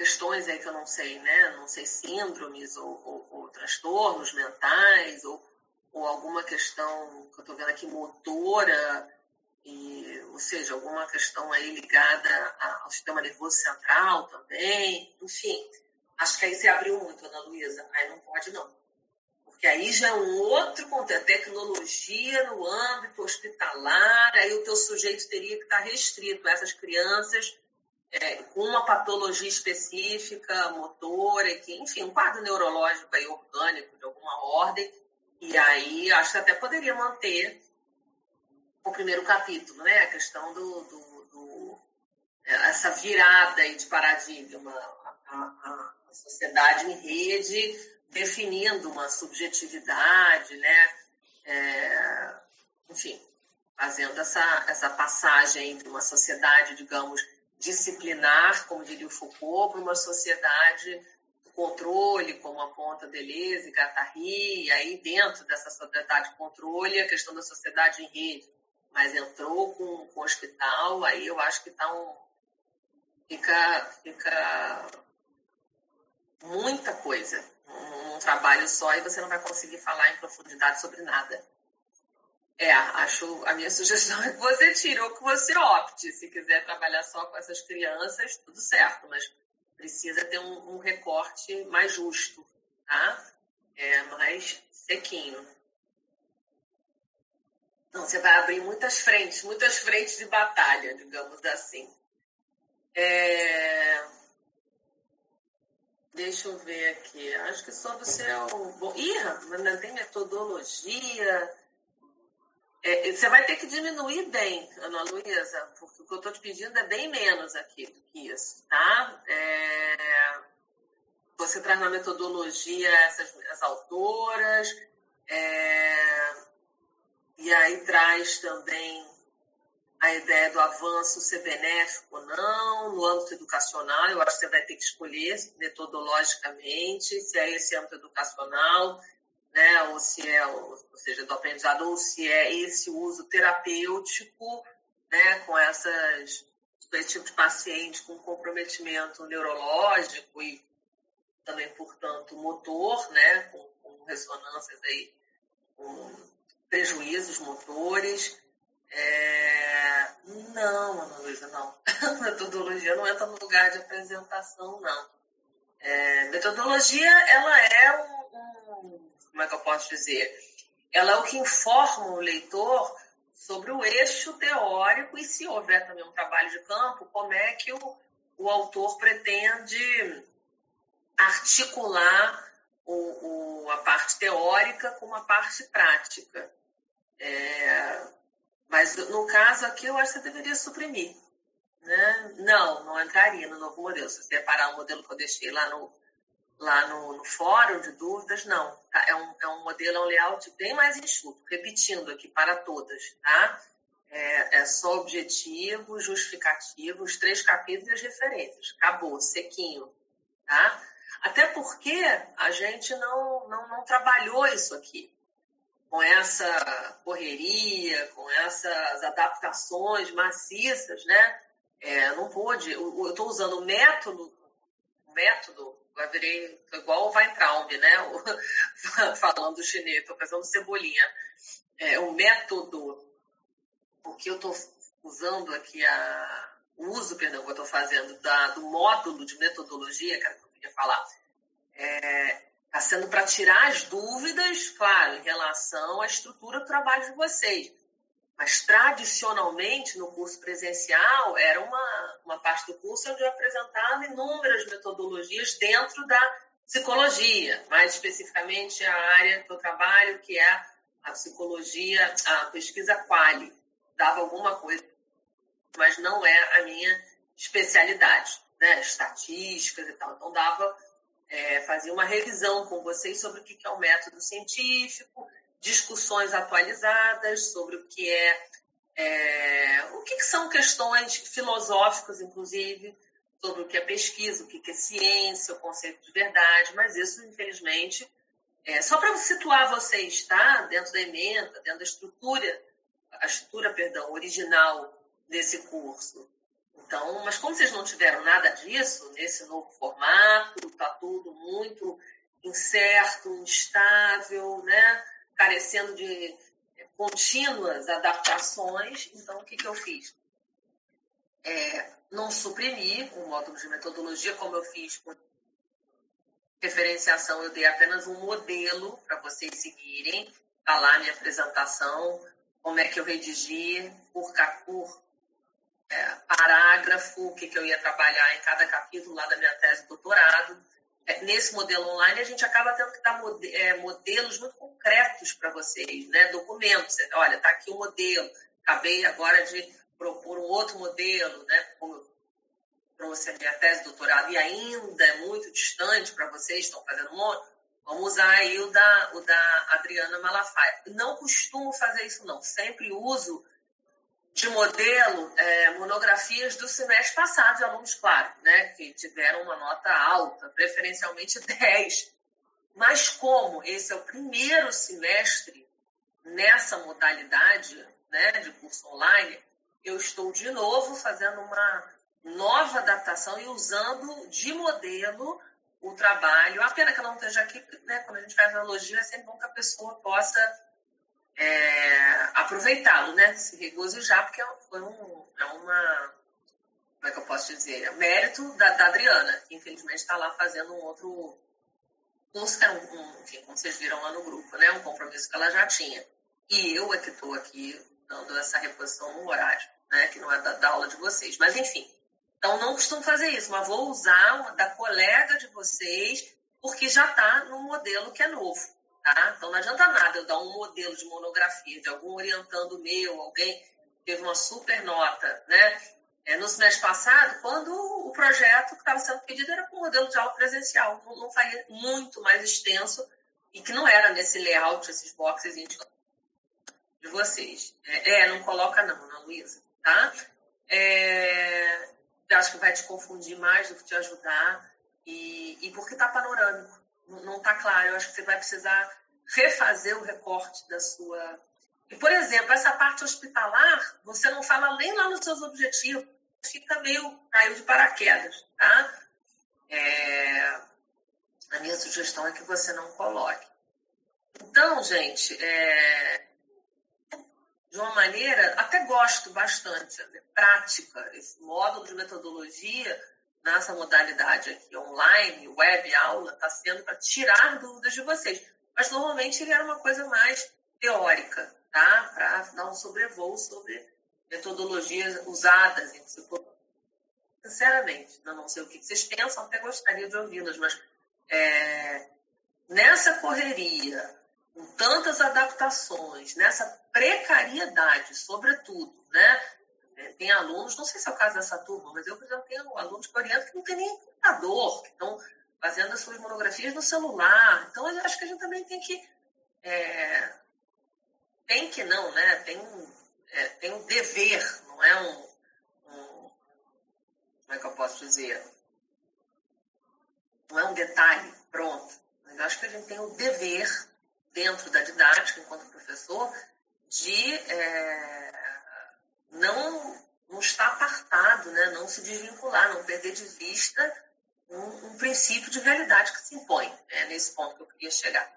questões aí que eu não sei, né? Não sei, síndromes ou, ou, ou transtornos mentais ou, ou alguma questão que eu estou vendo aqui motora, e, ou seja, alguma questão aí ligada ao sistema nervoso central também, enfim. Acho que aí você abriu muito, Ana Luísa. Aí não pode, não. Porque aí já é um outro contexto, tecnologia no âmbito hospitalar, aí o teu sujeito teria que estar restrito a essas crianças é, uma patologia específica, motora, que, enfim, um quadro neurológico aí, orgânico de alguma ordem, e aí acho que até poderia manter o primeiro capítulo, né? A questão do, do, do é, essa virada aí de paradigma, a, a, a, sociedade em rede definindo uma subjetividade, né? É, enfim, fazendo essa, essa passagem entre uma sociedade, digamos, disciplinar, como diria o Foucault, para uma sociedade do controle, como aponta Deleuze e Guattari, e aí dentro dessa sociedade de controle, a questão da sociedade em rede, mas entrou com, com o hospital, aí eu acho que tá um, fica, fica muita coisa um, um trabalho só e você não vai conseguir falar em profundidade sobre nada. É, acho a minha sugestão é que você tire ou que você opte. Se quiser trabalhar só com essas crianças, tudo certo, mas precisa ter um, um recorte mais justo, tá? É, mais sequinho. Não, você vai abrir muitas frentes, muitas frentes de batalha, digamos assim. É... Deixa eu ver aqui. Acho que sobre o seu. Bom, ih, ainda tem metodologia. É, você vai ter que diminuir bem, Ana Luísa, porque o que eu estou te pedindo é bem menos aqui do que isso, tá? É, você traz na metodologia essas as autoras, é, e aí traz também a ideia do avanço ser benéfico ou não, no âmbito educacional, eu acho que você vai ter que escolher metodologicamente se é esse âmbito educacional, né, ou se é, ou seja, do aprendizado, ou se é esse uso terapêutico, né, com essas com esse tipo de paciente com comprometimento neurológico e também, portanto, motor, né, com, com ressonâncias aí, com prejuízos motores. É... Não, Ana Luísa, não. metodologia não entra no lugar de apresentação, não. É... Metodologia, ela é um, Como é que eu posso dizer? Ela é o que informa o leitor sobre o eixo teórico e, se houver também um trabalho de campo, como é que o, o autor pretende articular o, o, a parte teórica com a parte prática. É, mas no caso aqui, eu acho que você deveria suprimir. Né? Não, não entraria no novo modelo. Se você o modelo que eu deixei lá no, lá no, no fórum de dúvidas, não. Tá? É, um, é um modelo, é um layout bem mais enxuto, repetindo aqui para todas. Tá? É, é só objetivo, justificativo, os três capítulos e as referências. Acabou, sequinho. Tá? Até porque a gente não, não, não trabalhou isso aqui com essa correria, com essas adaptações maciças, né? É, não pôde. Eu estou usando o método, o método, vai virei igual o Weintraub, né? Falando chinês, estou pensando cebolinha. É, o método, o que eu estou usando aqui, a, o uso, perdão, que eu estou fazendo da, do módulo de metodologia, que eu queria falar, é, Está sendo para tirar as dúvidas, claro, em relação à estrutura do trabalho de vocês. Mas, tradicionalmente, no curso presencial, era uma, uma parte do curso onde eu apresentava inúmeras metodologias dentro da psicologia, mais especificamente a área que eu trabalho, que é a psicologia, a pesquisa quali. Dava alguma coisa, mas não é a minha especialidade, né? Estatísticas e tal. Então, dava é, fazer uma revisão com vocês sobre o que é o método científico, discussões atualizadas sobre o que é, é o que, são questões filosóficas, inclusive, sobre o que é pesquisa, o que, que é ciência, o conceito de verdade, mas isso, infelizmente, é só para situar vocês, tá? Dentro da emenda, dentro da estrutura, a estrutura, perdão, original desse curso. Então, mas como vocês não tiveram nada disso nesse novo formato, está tudo muito incerto, instável, né? Carecendo de contínuas adaptações, então o que, que eu fiz? É, não suprimi o módulo de metodologia, como eu fiz com referenciação, eu dei apenas um modelo para vocês seguirem. Está lá minha apresentação, como é que eu redigi por, por é, parágrafo, o que, que eu ia trabalhar em cada capítulo lá da minha tese de doutorado. Nesse modelo online, a gente acaba tendo que dar é, modelos muito concretos para vocês, né? documentos. Olha, está aqui o um modelo, acabei agora de propor um outro modelo, né? como eu trouxe a minha tese de doutorado e ainda é muito distante para vocês, estão fazendo um monte, vamos usar aí o da, o da Adriana Malafaia. Não costumo fazer isso, não. Sempre uso de modelo é, monografias do semestre passado de alunos, claro, né, que tiveram uma nota alta, preferencialmente 10. Mas como esse é o primeiro semestre nessa modalidade né, de curso online, eu estou de novo fazendo uma nova adaptação e usando de modelo o trabalho. A pena que ela não esteja aqui, né, quando a gente faz analogia, é sempre bom que a pessoa possa é, aproveitá-lo, né? Se regozijar, porque foi um, é uma. Como é que eu posso dizer? É mérito da, da Adriana, que infelizmente está lá fazendo um outro era um, um, enfim, como vocês viram lá no grupo, né? Um compromisso que ela já tinha. E eu é que estou aqui dando essa reposição no horário, né? Que não é da, da aula de vocês. Mas, enfim. Então, não costumo fazer isso, mas vou usar uma da colega de vocês, porque já está no modelo que é novo. Tá? Então não adianta nada eu dar um modelo de monografia de algum orientando meu, alguém teve uma super nota, né? É, no semestre passado, quando o projeto que estava sendo pedido era com modelo de aula presencial, não, não faria muito mais extenso e que não era nesse layout, esses boxes de vocês. É, é, não coloca não, Ana Luísa, tá? É, eu acho que vai te confundir mais do que te ajudar e, e porque está panorâmico não está claro. Eu acho que você vai precisar refazer o recorte da sua. E, por exemplo, essa parte hospitalar, você não fala nem lá nos seus objetivos, fica meio caiu de paraquedas, tá? É... A minha sugestão é que você não coloque. Então, gente, é... de uma maneira, até gosto bastante, é prática, esse módulo de metodologia nessa modalidade aqui online, web aula, está sendo para tirar dúvidas de vocês. Mas normalmente ele era uma coisa mais teórica, tá? Para dar um sobrevoo sobre metodologias usadas em psicologia. Sinceramente, não sei o que vocês pensam, até gostaria de ouvi-las, mas é, nessa correria, com tantas adaptações, nessa precariedade, sobretudo, né? Tem alunos, não sei se é o caso dessa turma, mas eu, por exemplo, tenho alunos que orientam que não tem nem computador, que estão fazendo as suas monografias no celular. Então, acho que a gente também tem que. É, tem que não, né? Tem um, é, tem um dever, não é um, um. Como é que eu posso dizer? Não é um detalhe, pronto. Mas acho que a gente tem o dever, dentro da didática, enquanto professor, de. É, não, não estar apartado, né? não se desvincular, não perder de vista um, um princípio de realidade que se impõe. É nesse ponto que eu queria chegar.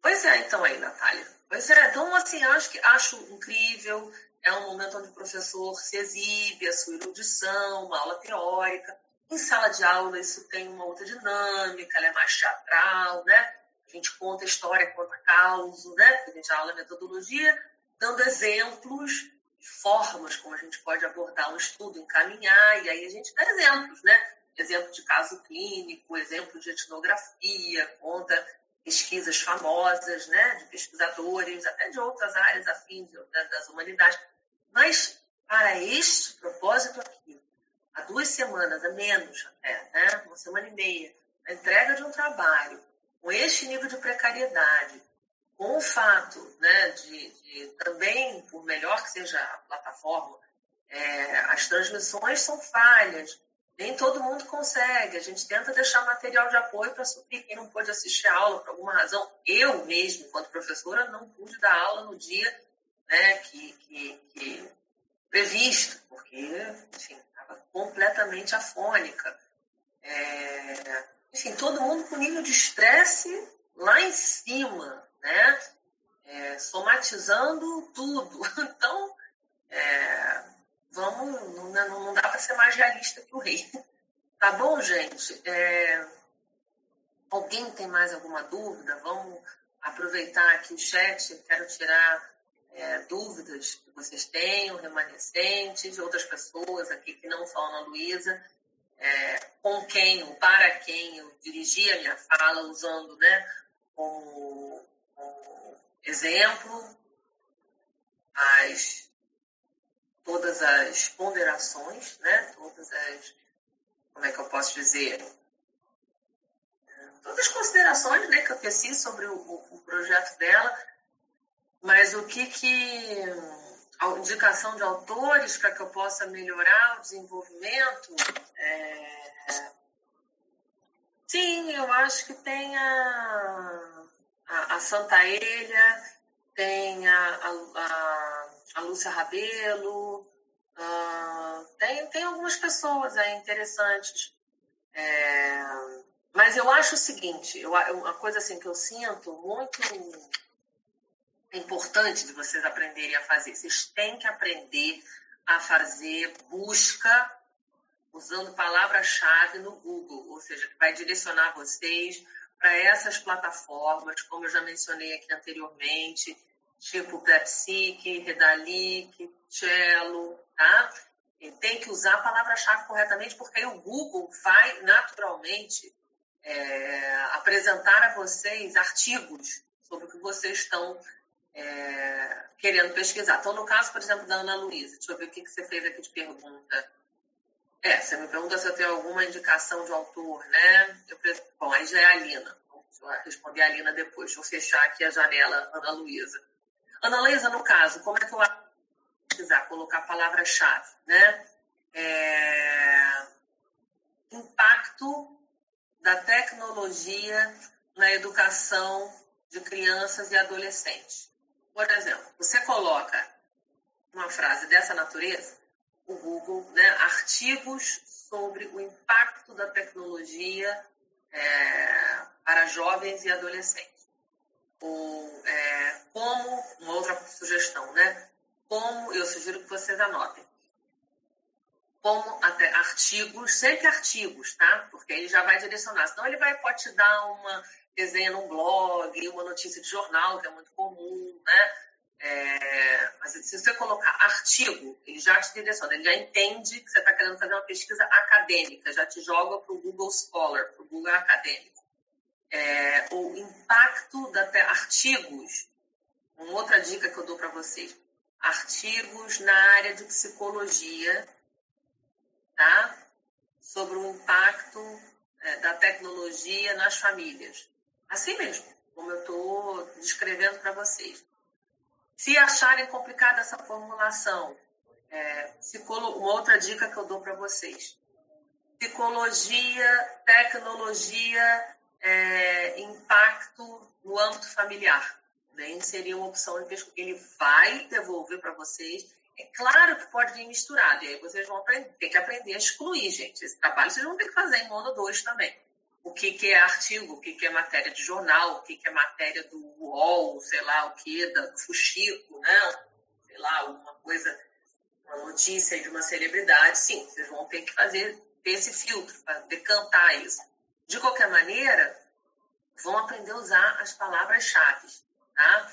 Pois é, então aí, Natália. Pois é, então assim, acho que acho incrível. É um momento onde o professor se exibe a sua erudição, uma aula teórica. Em sala de aula isso tem uma outra dinâmica, ela é mais teatral, né? A gente conta história, conta causa, né? A gente aula metodologia, dando exemplos formas como a gente pode abordar um estudo, encaminhar, e aí a gente dá exemplos, né? Exemplo de caso clínico, exemplo de etnografia, conta pesquisas famosas, né? De pesquisadores, até de outras áreas afins das humanidades. Mas, para este propósito aqui, há duas semanas, a menos até, né? Uma semana e meia, a entrega de um trabalho com este nível de precariedade, com o fato né, de, de, também, por melhor que seja a plataforma, é, as transmissões são falhas, nem todo mundo consegue. A gente tenta deixar material de apoio para suprir quem não pôde assistir a aula por alguma razão. Eu mesmo, enquanto professora, não pude dar aula no dia né, que, que, que previsto, porque, estava completamente afônica. É, enfim, todo mundo com nível de estresse lá em cima, né? É, somatizando tudo. Então, é, vamos, não, não dá para ser mais realista que o rei. Tá bom, gente? É, alguém tem mais alguma dúvida? Vamos aproveitar aqui o chat. Quero tirar é, dúvidas que vocês tenham, remanescentes, outras pessoas aqui que não são Ana Luísa, é, com quem ou para quem eu dirigi a minha fala, usando né, como exemplo, as, todas as ponderações, né? todas as, como é que eu posso dizer, todas as considerações né, que eu teci sobre o, o, o projeto dela, mas o que que indicação de autores para que eu possa melhorar o desenvolvimento. É... Sim, eu acho que tem a, a, Santa Elha, tem a, a, a Lúcia Rabelo, uh, tem, tem algumas pessoas aí interessantes. É... Mas eu acho o seguinte, eu, uma coisa assim que eu sinto muito importante de vocês aprenderem a fazer. Vocês têm que aprender a fazer busca usando palavra-chave no Google, ou seja, que vai direcionar vocês para essas plataformas, como eu já mencionei aqui anteriormente, tipo Pepsic, Redalic, Cello, tá? E tem que usar a palavra-chave corretamente, porque aí o Google vai naturalmente é, apresentar a vocês artigos sobre o que vocês estão é, querendo pesquisar. Então, no caso, por exemplo, da Ana Luísa, deixa eu ver o que você fez aqui de pergunta. É, você me pergunta se eu tenho alguma indicação de autor, né? Eu, bom, aí já é a Lina. Deixa eu responder a Lina depois. Deixa eu fechar aqui a janela, Ana Luísa. Ana Luísa, no caso, como é que eu pesquisar? Colocar a palavra-chave, né? É... Impacto da tecnologia na educação de crianças e adolescentes. Por exemplo, você coloca uma frase dessa natureza, o Google, né, artigos sobre o impacto da tecnologia é, para jovens e adolescentes. Ou é, como, uma outra sugestão, né? Como, eu sugiro que vocês anotem, como até artigos, sempre artigos, tá? Porque ele já vai direcionar, senão ele vai, pode te dar uma desenha num blog, uma notícia de jornal, que é muito comum, né? É, mas se você colocar artigo, ele já te direciona, ele já entende que você está querendo fazer uma pesquisa acadêmica, já te joga para o Google Scholar, para o Google Acadêmico. É, o impacto da artigos, uma outra dica que eu dou para vocês, artigos na área de psicologia, tá? Sobre o impacto é, da tecnologia nas famílias. Assim mesmo, como eu estou descrevendo para vocês. Se acharem complicada essa formulação, é, uma outra dica que eu dou para vocês. Psicologia, tecnologia, é, impacto no âmbito familiar. Também seria uma opção de pesquisa. Ele vai devolver para vocês. É claro que pode vir misturado, e aí vocês vão aprender, ter que aprender a excluir, gente. Esse trabalho vocês vão ter que fazer em mono 2 também o que, que é artigo, o que, que é matéria de jornal, o que, que é matéria do UOL, sei lá o que, do Fuxico, né? sei lá, alguma coisa, uma notícia de uma celebridade. Sim, vocês vão ter que fazer ter esse filtro para decantar isso. De qualquer maneira, vão aprender a usar as palavras-chave. Tá?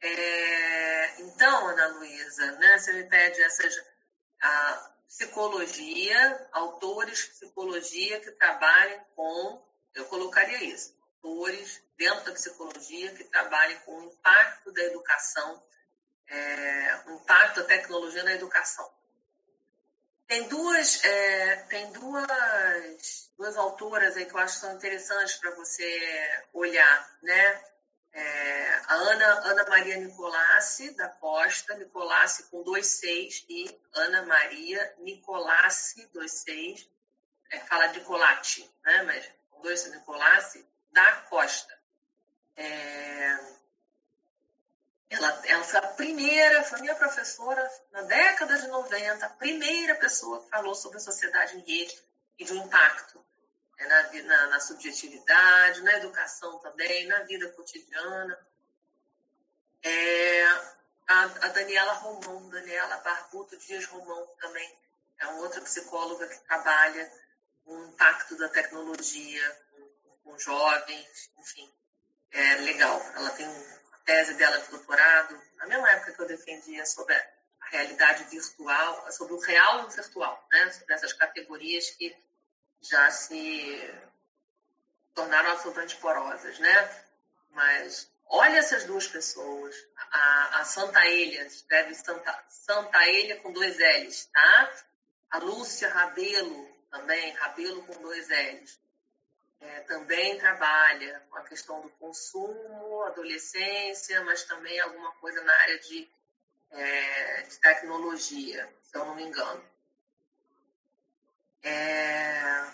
É, então, Ana Luísa, né, você me pede essas. A, psicologia, autores de psicologia que trabalhem com eu colocaria isso. Autores dentro da psicologia que trabalhem com o impacto da educação, é, o impacto da tecnologia na educação. Tem duas, é, tem duas, duas autoras aí que eu acho que são interessantes para você olhar, né? É, a Ana, Ana Maria Nicolassi da Costa, Nicolassi com dois seis e Ana Maria Nicolassi, dois seis, é, fala de colate, né? Mas Doce Nicolassi, da Costa. É... Ela, ela foi a primeira, foi minha professora na década de 90, a primeira pessoa que falou sobre a sociedade em rede e do impacto né, na, na, na, subjetividade, na educação também, na vida cotidiana. É, a, a, Daniela Romão, Daniela Barbuto Dias Romão também é uma outra psicóloga que trabalha o impacto da tecnologia com, jovens, enfim, é legal. Ela tem a tese dela de doutorado, na mesma época que eu defendia sobre a realidade virtual, sobre o real e o virtual, né? sobre essas categorias que já se tornaram absolutamente porosas, né? Mas olha essas duas pessoas. A, a Santa Elha, escreve Santa, Santa Elha com dois L's, tá? A Lúcia Rabelo, também, Rabelo com dois L's, é, também trabalha com a questão do consumo, adolescência, mas também alguma coisa na área de é, de tecnologia, se eu não me engano. É,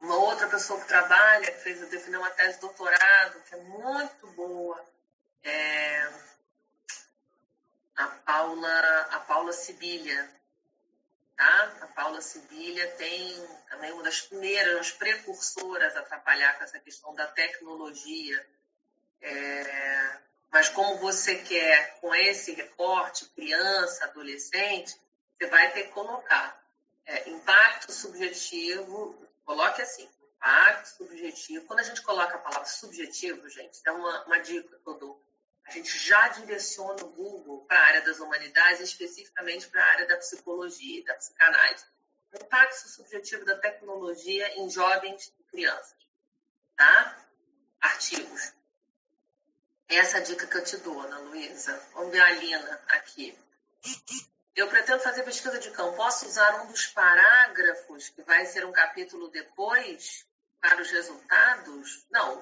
uma outra pessoa que trabalha, que fez, definiu uma tese de doutorado, que é muito boa, é a Paula, a Paula Sibilha, tá? A Paula Sibilha tem também uma das primeiras precursoras a trabalhar com essa questão da tecnologia. É, mas como você quer, com esse recorte, criança, adolescente, você vai ter que colocar é, impacto subjetivo, coloque assim, impacto subjetivo. Quando a gente coloca a palavra subjetivo, gente, dá uma, uma dica que eu dou. A gente já direciona o Google para a área das humanidades, especificamente para a área da psicologia e da psicanálise. O impacto subjetivo da tecnologia em jovens e crianças. Tá? Artigos. Essa é a dica que eu te dou, Ana Luísa. Vamos ver a Lina aqui. Eu pretendo fazer pesquisa de campo. Posso usar um dos parágrafos, que vai ser um capítulo depois, para os resultados? Não,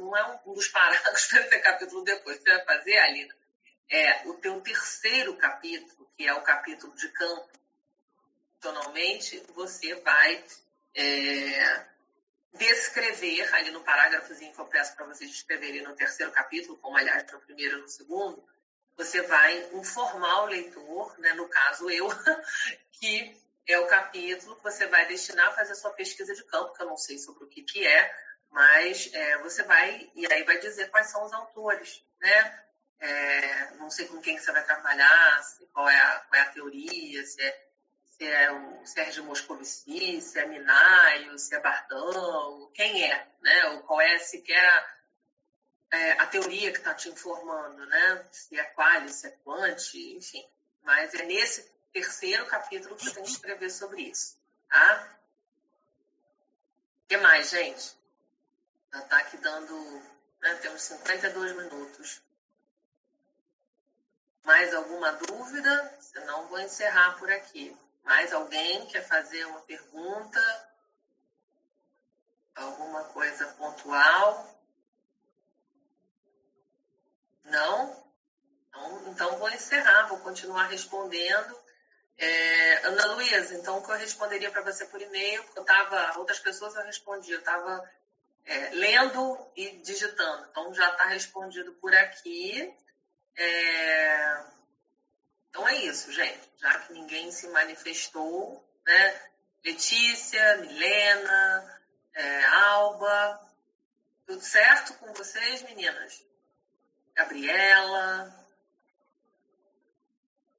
não é um dos parágrafos para ser capítulo depois. Você vai fazer, Alina, é o teu terceiro capítulo, que é o capítulo de campo. Profissionalmente, você vai é, descrever, ali no parágrafozinho que eu peço para vocês escreverem no terceiro capítulo, como aliás no primeiro e no segundo, você vai informar o leitor, né, no caso eu, que é o capítulo que você vai destinar a fazer a sua pesquisa de campo, que eu não sei sobre o que, que é, mas é, você vai, e aí vai dizer quais são os autores, né? É, não sei com quem que você vai trabalhar, qual é a, qual é a teoria, se é, se é o Sérgio Moscovici, se é Minayo, se é Bardão, quem é, né? Ou qual é sequer a, é, a teoria que está te informando, né? Se é qual, se é quant, enfim. Mas é nesse terceiro capítulo que você tem que escrever sobre isso, tá? O que mais, gente? Já está aqui dando... Né? Temos 52 minutos. Mais alguma dúvida? Senão vou encerrar por aqui. Mais alguém quer fazer uma pergunta? Alguma coisa pontual? Não? Então, então vou encerrar, vou continuar respondendo. É, Ana Luísa, então o que eu responderia para você por e-mail, porque eu estava, outras pessoas eu respondi, eu estava é, lendo e digitando, então já está respondido por aqui. É, então é isso, gente, já que ninguém se manifestou, né? Letícia, Milena, é, Alba, tudo certo com vocês, meninas? Gabriela,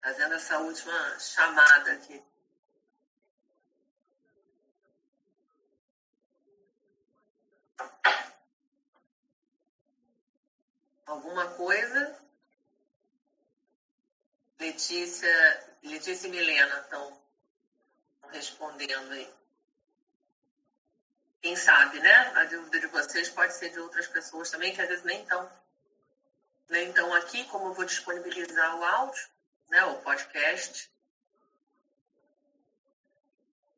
fazendo essa última chamada aqui. Alguma coisa? Letícia, Letícia e Milena estão respondendo aí. Quem sabe, né? A dúvida de vocês pode ser de outras pessoas também, que às vezes nem estão nem estão aqui, como eu vou disponibilizar o áudio né, o podcast.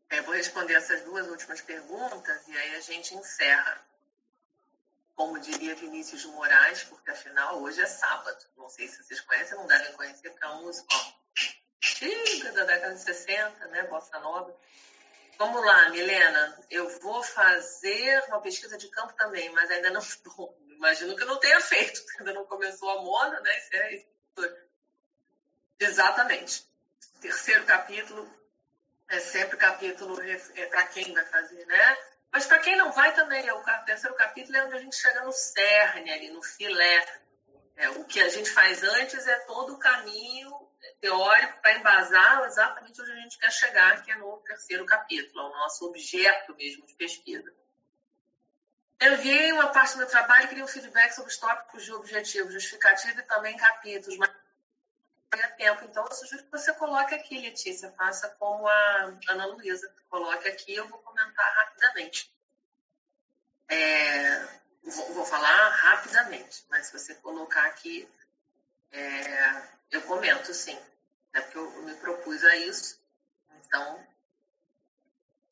Eu vou responder essas duas últimas perguntas e aí a gente encerra. Como diria Vinícius de Moraes, porque afinal hoje é sábado. Não sei se vocês conhecem, não devem conhecer, porque é uma música antiga da década de 60, né? Bossa Nova. Vamos lá, Milena. Eu vou fazer uma pesquisa de campo também, mas ainda não estou. Imagino que não tenha feito, ainda não começou a moda, né? Isso é Exatamente. O terceiro capítulo é sempre capítulo é para quem vai fazer, né? Mas para quem não vai também, é o terceiro capítulo é onde a gente chega no cerne, ali, no filé. É, o que a gente faz antes é todo o caminho teórico para embasar exatamente onde a gente quer chegar, que é no terceiro capítulo, é o nosso objeto mesmo de pesquisa. Eu enviei uma parte do meu trabalho e queria um feedback sobre os tópicos de objetivo, justificativo e também capítulos, mas tempo. Então, eu sugiro que você coloque aqui, Letícia. Faça como a Ana Luísa. Coloque aqui, eu vou comentar rapidamente. É, vou, vou, falar rapidamente, mas se você colocar aqui, é, eu comento sim. Né, porque eu, eu, me propus a isso. Então,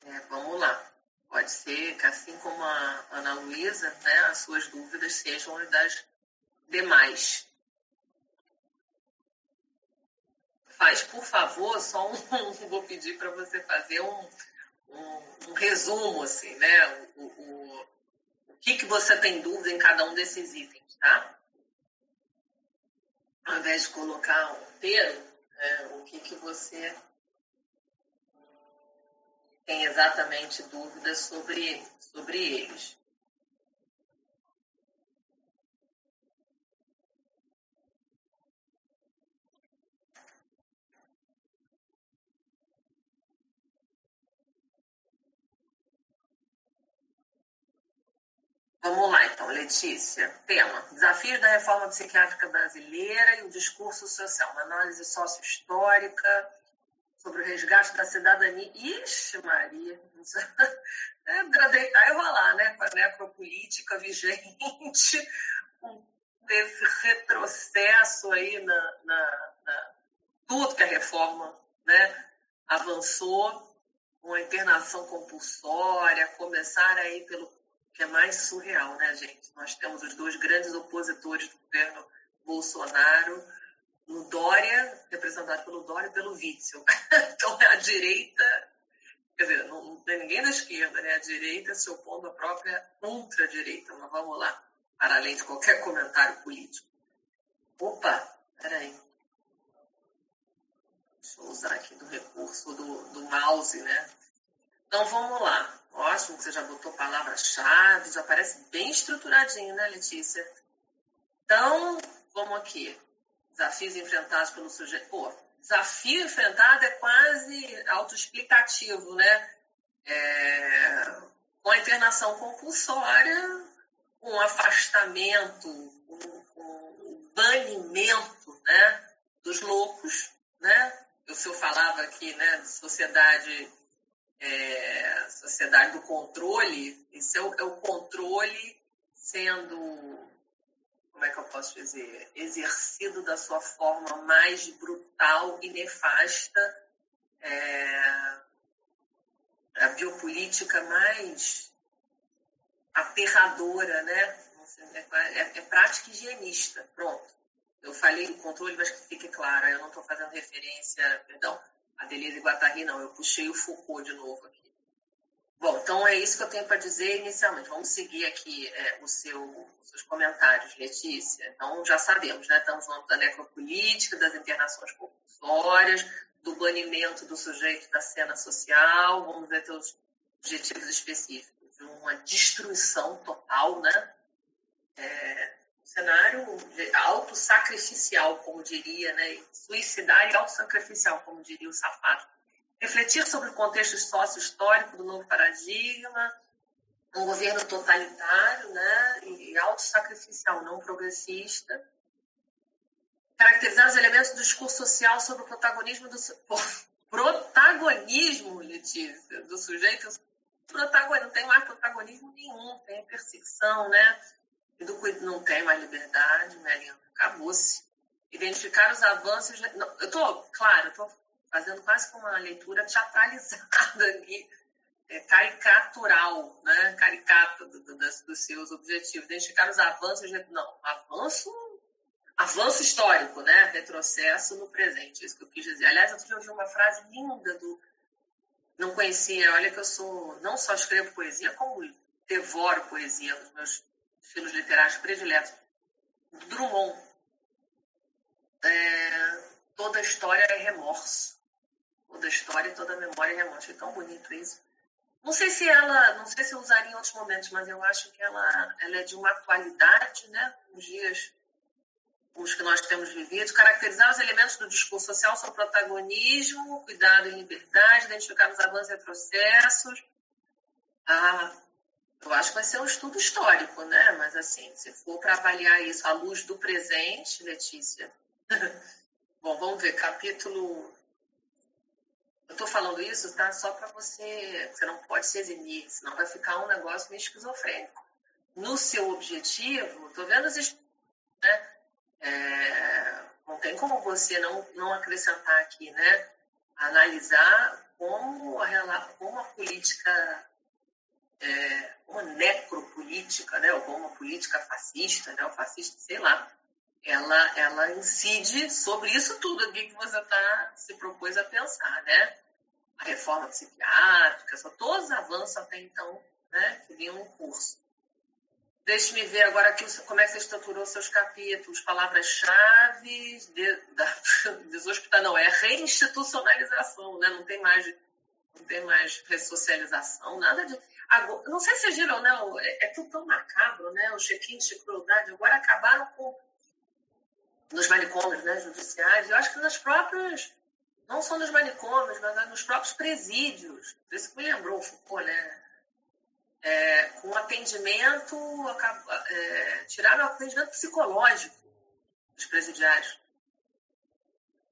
é, vamos lá. Pode ser que, assim como a Ana Luísa, né, as suas dúvidas sejam das demais. Faz, por favor, só um. vou pedir para você fazer um, um, um, resumo, assim, né? O, o, o que, que você tem dúvida em cada um desses itens, tá? Ao invés de colocar um termo, né, o que, que você tem exatamente dúvidas sobre, sobre eles. Vamos lá, então, Letícia. Tema: Desafios da reforma psiquiátrica brasileira e o discurso social. Uma análise sócio-histórica sobre o resgate da cidadania. Ixi, Maria! É, deitar e rolar, né? Com a necropolítica vigente, esse retrocesso aí na, na, na, tudo que a reforma né, avançou, com a internação compulsória, começar aí pelo que é mais surreal, né, gente? Nós temos os dois grandes opositores do governo Bolsonaro, no Dória, representado pelo Dória e pelo Witzel. então, é a direita, quer dizer, não, tem ninguém da esquerda, né? A direita se opondo à própria ultradireita. Mas vamos lá, para além de qualquer comentário político. Opa, peraí. Deixa eu usar aqui do recurso do, do mouse, né? Então, vamos lá. Ótimo que você já botou palavras-chave, já parece bem estruturadinho, né, Letícia? Então, vamos aqui. Desafios enfrentados pelo sujeito. Pô, desafio enfrentado é quase autoexplicativo, né? É... Com a internação compulsória, com afastamento, com o banimento né, dos loucos, né? O senhor falava aqui, né, de sociedade é, sociedade do controle, isso é o, é o, controle sendo, como é que eu posso dizer, exercido da sua forma mais brutal e nefasta, é, a biopolítica mais aterradora, né? É, é, é prática higienista, pronto. Eu falei do controle, mas que fique claro, eu não estou fazendo referência, perdão, a Delise Guattari não, eu puxei o Foucault de novo aqui. Bom, então é isso que eu tenho para dizer inicialmente. Vamos seguir aqui é, o seu, os seus comentários, Letícia. Então já sabemos, né? Estamos falando da necropolítica, das internações compulsórias, do banimento do sujeito da cena social, vamos ver seus objetivos específicos, de uma destruição total, né? É, cenário autossacrificial, como diria, né? suicidário e autossacrificial, como diria o safado. Refletir sobre o contexto sócio-histórico do novo paradigma, um governo totalitário né? e autossacrificial, não progressista. Caracterizar os elementos do discurso social sobre o protagonismo do protagonismo, Letícia, do sujeito. Protagonismo, não tem mais protagonismo nenhum, tem perseguição, né? Do não tem mais liberdade, né, Linda? Acabou-se. Identificar os avanços. Não, eu estou, claro, estou fazendo quase como uma leitura teatralizada aqui, é, caricatural, né? caricata do, do, dos seus objetivos. Identificar os avanços. Não, avanço avanço histórico, né? Retrocesso no presente, isso que eu quis dizer. Aliás, eu ouvi uma frase linda do. Não conhecia, olha que eu sou. Não só escrevo poesia, como devoro poesia nos meus estilos literários prediletos. Drummond. É, toda história é remorso. Toda história e toda memória é remorso. É tão bonito isso. Não sei se ela, não sei se eu usaria em outros momentos, mas eu acho que ela, ela é de uma atualidade, né? Nos dias os que nós temos vivido, caracterizar os elementos do discurso social são protagonismo, cuidado e liberdade, identificar os avanços e retrocessos, a eu acho que vai ser um estudo histórico, né? Mas, assim, se for para avaliar isso à luz do presente, Letícia. Bom, vamos ver, capítulo. Eu estou falando isso, tá? Só para você. Você não pode se eximir, senão vai ficar um negócio meio esquizofrênico. No seu objetivo, estou vendo os. Né? É... não tem como você não, não acrescentar aqui, né? Analisar como a, como a política é, uma necropolítica, né, ou uma política fascista, né, o fascista, sei lá, ela, ela incide sobre isso tudo aqui que você tá, se propôs a pensar, né? A reforma psiquiátrica, só todos os avanços até então né, que vinham em curso. Deixe-me ver agora aqui como é que você estruturou seus capítulos, palavras-chave, de, da, deshospital, não, é reinstitucionalização, né? não tem mais, não tem mais ressocialização, nada de. Agora, não sei se vocês viram, né? É, é tudo tão macabro, né? Os check-ins de crueldade agora acabaram com nos manicômios né, judiciários, eu acho que nas próprias, não só nos manicômios, mas nos próprios presídios. Isso me lembrou Foucault, né? É, com atendimento, é, tiraram o atendimento psicológico dos presidiários,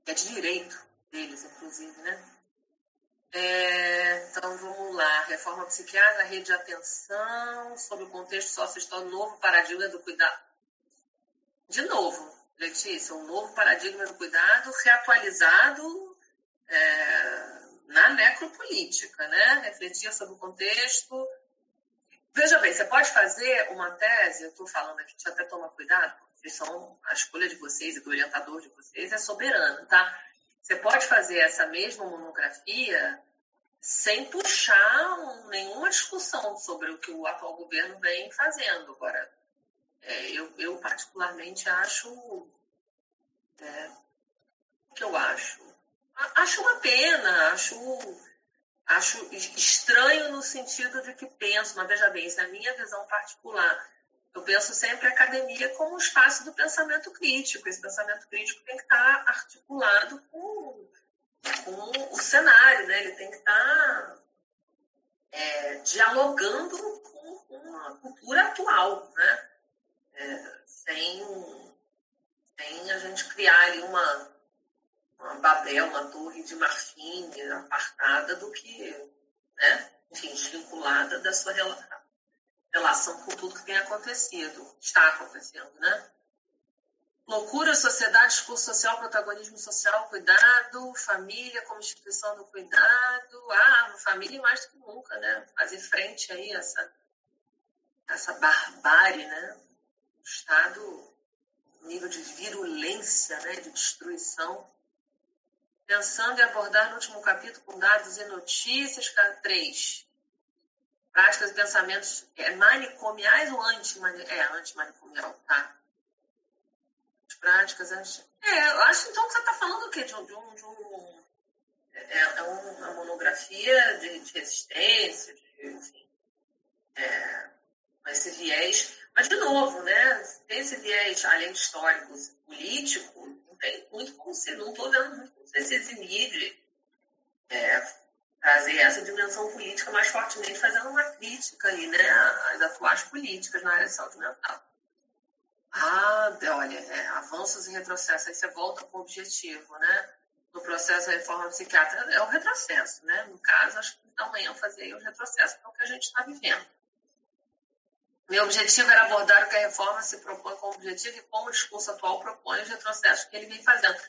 é de direito deles, inclusive, né? É, então, vamos lá. Reforma psiquiátrica, rede de atenção, sobre o contexto sócio-histórico, novo paradigma do cuidado. De novo, Letícia, um novo paradigma do cuidado reatualizado é, na necropolítica, né? Refletir sobre o contexto. Veja bem, você pode fazer uma tese, eu estou falando aqui, deixa até tomar cuidado, porque são, a escolha de vocês e do orientador de vocês é soberana, tá? Você pode fazer essa mesma monografia sem puxar nenhuma discussão sobre o que o atual governo vem fazendo. Agora, é, eu, eu, particularmente acho. É, o que eu acho? Acho uma pena, acho, acho estranho no sentido de que penso, mas veja bem, isso é a minha visão particular. Eu penso sempre a academia como um espaço do pensamento crítico. Esse pensamento crítico tem que estar articulado com, com o cenário, né? ele tem que estar é, dialogando com, com a cultura atual. Né? é, sem, sem a gente criar ali uma, uma Babel, uma torre de marfim apartada do que, né, enfim, desvinculada da sua relação com tudo que tem acontecido, está acontecendo, né? Loucura, sociedade, discurso social, protagonismo social, cuidado, família como instituição do cuidado. Ah, família mais do que nunca, né? Fazer frente aí a essa, essa barbárie, né? estado, nível de virulência, né, de destruição. Pensando em abordar no último capítulo com dados e notícias, 3. Práticas e pensamentos é, manicomiais ou antimanicomial? É, antimanicomial, tá. As práticas anti... É, eu acho então que você está falando o quê? De um, de um, de um é, é, uma monografia de, de resistência, de, enfim, é, esse viés mas, de novo, né, esse viés, além de histórico político, não tem muito como ser, não estou vendo muito como ser se eximir de é, trazer essa dimensão política mais fortemente, fazendo uma crítica aí, né, às atuais políticas na área de saúde mental. Ah, olha, é, avanços e retrocessos, aí você volta com o objetivo, né? No processo da reforma psiquiátrica, é o retrocesso, né? No caso, acho que uma ênfase aí o retrocesso, é o que a gente está vivendo. Meu objetivo era abordar o que a reforma se propõe como objetivo e como o discurso atual propõe os retrocessos que ele vem fazendo.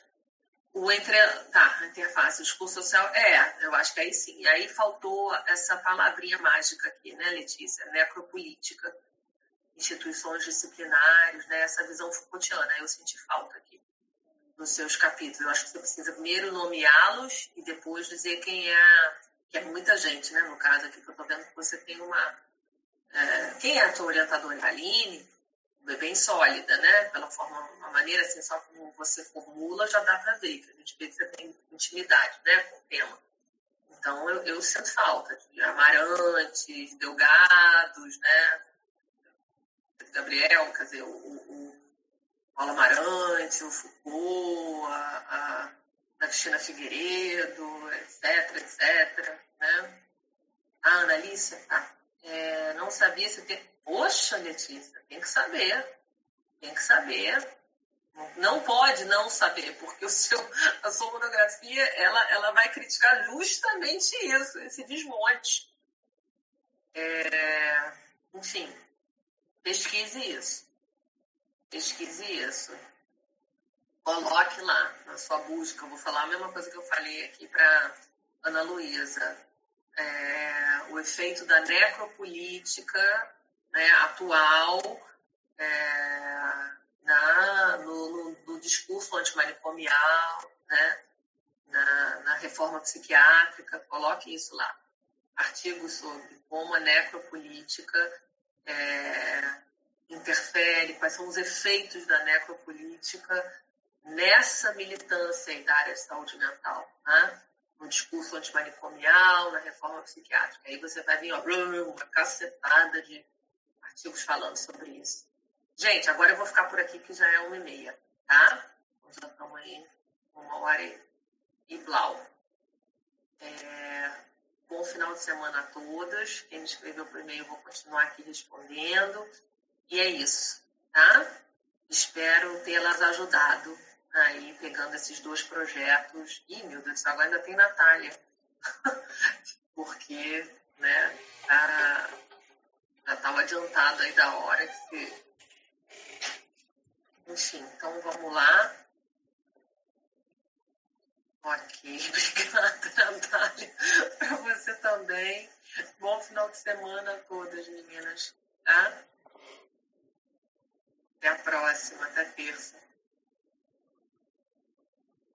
O entre... Tá, interface, o discurso social, é, eu acho que aí sim. E aí faltou essa palavrinha mágica aqui, né, Letícia? Necropolítica, instituições disciplinares, né, essa visão Foucaultiana. Eu senti falta aqui nos seus capítulos. Eu acho que você precisa primeiro nomeá-los e depois dizer quem é, que é muita gente, né, no caso aqui, que eu estou vendo que você tem uma é, quem é a tua orientadora? Aline, bem sólida, né? Pela forma, uma maneira assim, só como você formula, já dá para ver, que a gente vê que você tem intimidade, né, com o tema. Então, eu, eu sinto falta de amarantes, delgados, né? Gabriel, quer dizer, o, o, Paulo Amarante, o Foucault, a, a, Cristina Figueiredo, etc, etc, né? A Ana Alicia, tá? é, não sabia se tem. Poxa, Letícia, tem que saber. Tem que saber. Não pode não saber, porque o seu, a sua monografia ela, ela vai criticar justamente isso, esse desmonte. É, enfim, pesquise isso. Pesquise isso. Coloque lá na sua busca. Eu vou falar a mesma coisa que eu falei aqui para Ana Luísa é, o efeito da necropolítica né, atual é, na, no, no, antimanicomial, né? Na, na reforma psiquiátrica, coloque isso lá. Artigos sobre como a necropolítica é, interfere, quais são os efeitos da necropolítica nessa militância da área de saúde mental, né? no discurso antimanicomial, na reforma psiquiátrica. Aí você vai vir ó, uma cacetada de artigos falando sobre isso. Gente, agora eu vou ficar por aqui que já é uma e meia, tá? Já estamos aí uma hora e blau. É, bom final de semana a todas. Quem me escreveu por e-mail, vou continuar aqui respondendo. E é isso, tá? Espero tê-las ajudado aí, pegando esses dois projetos. Ih, meu Deus agora ainda tem Natália. Porque, né, tá, já estava adiantado aí da hora que. Enfim, então vamos lá. Ok, obrigada, Natália. Para você também. Bom final de semana a todas, meninas, tá? Até a próxima, até terça.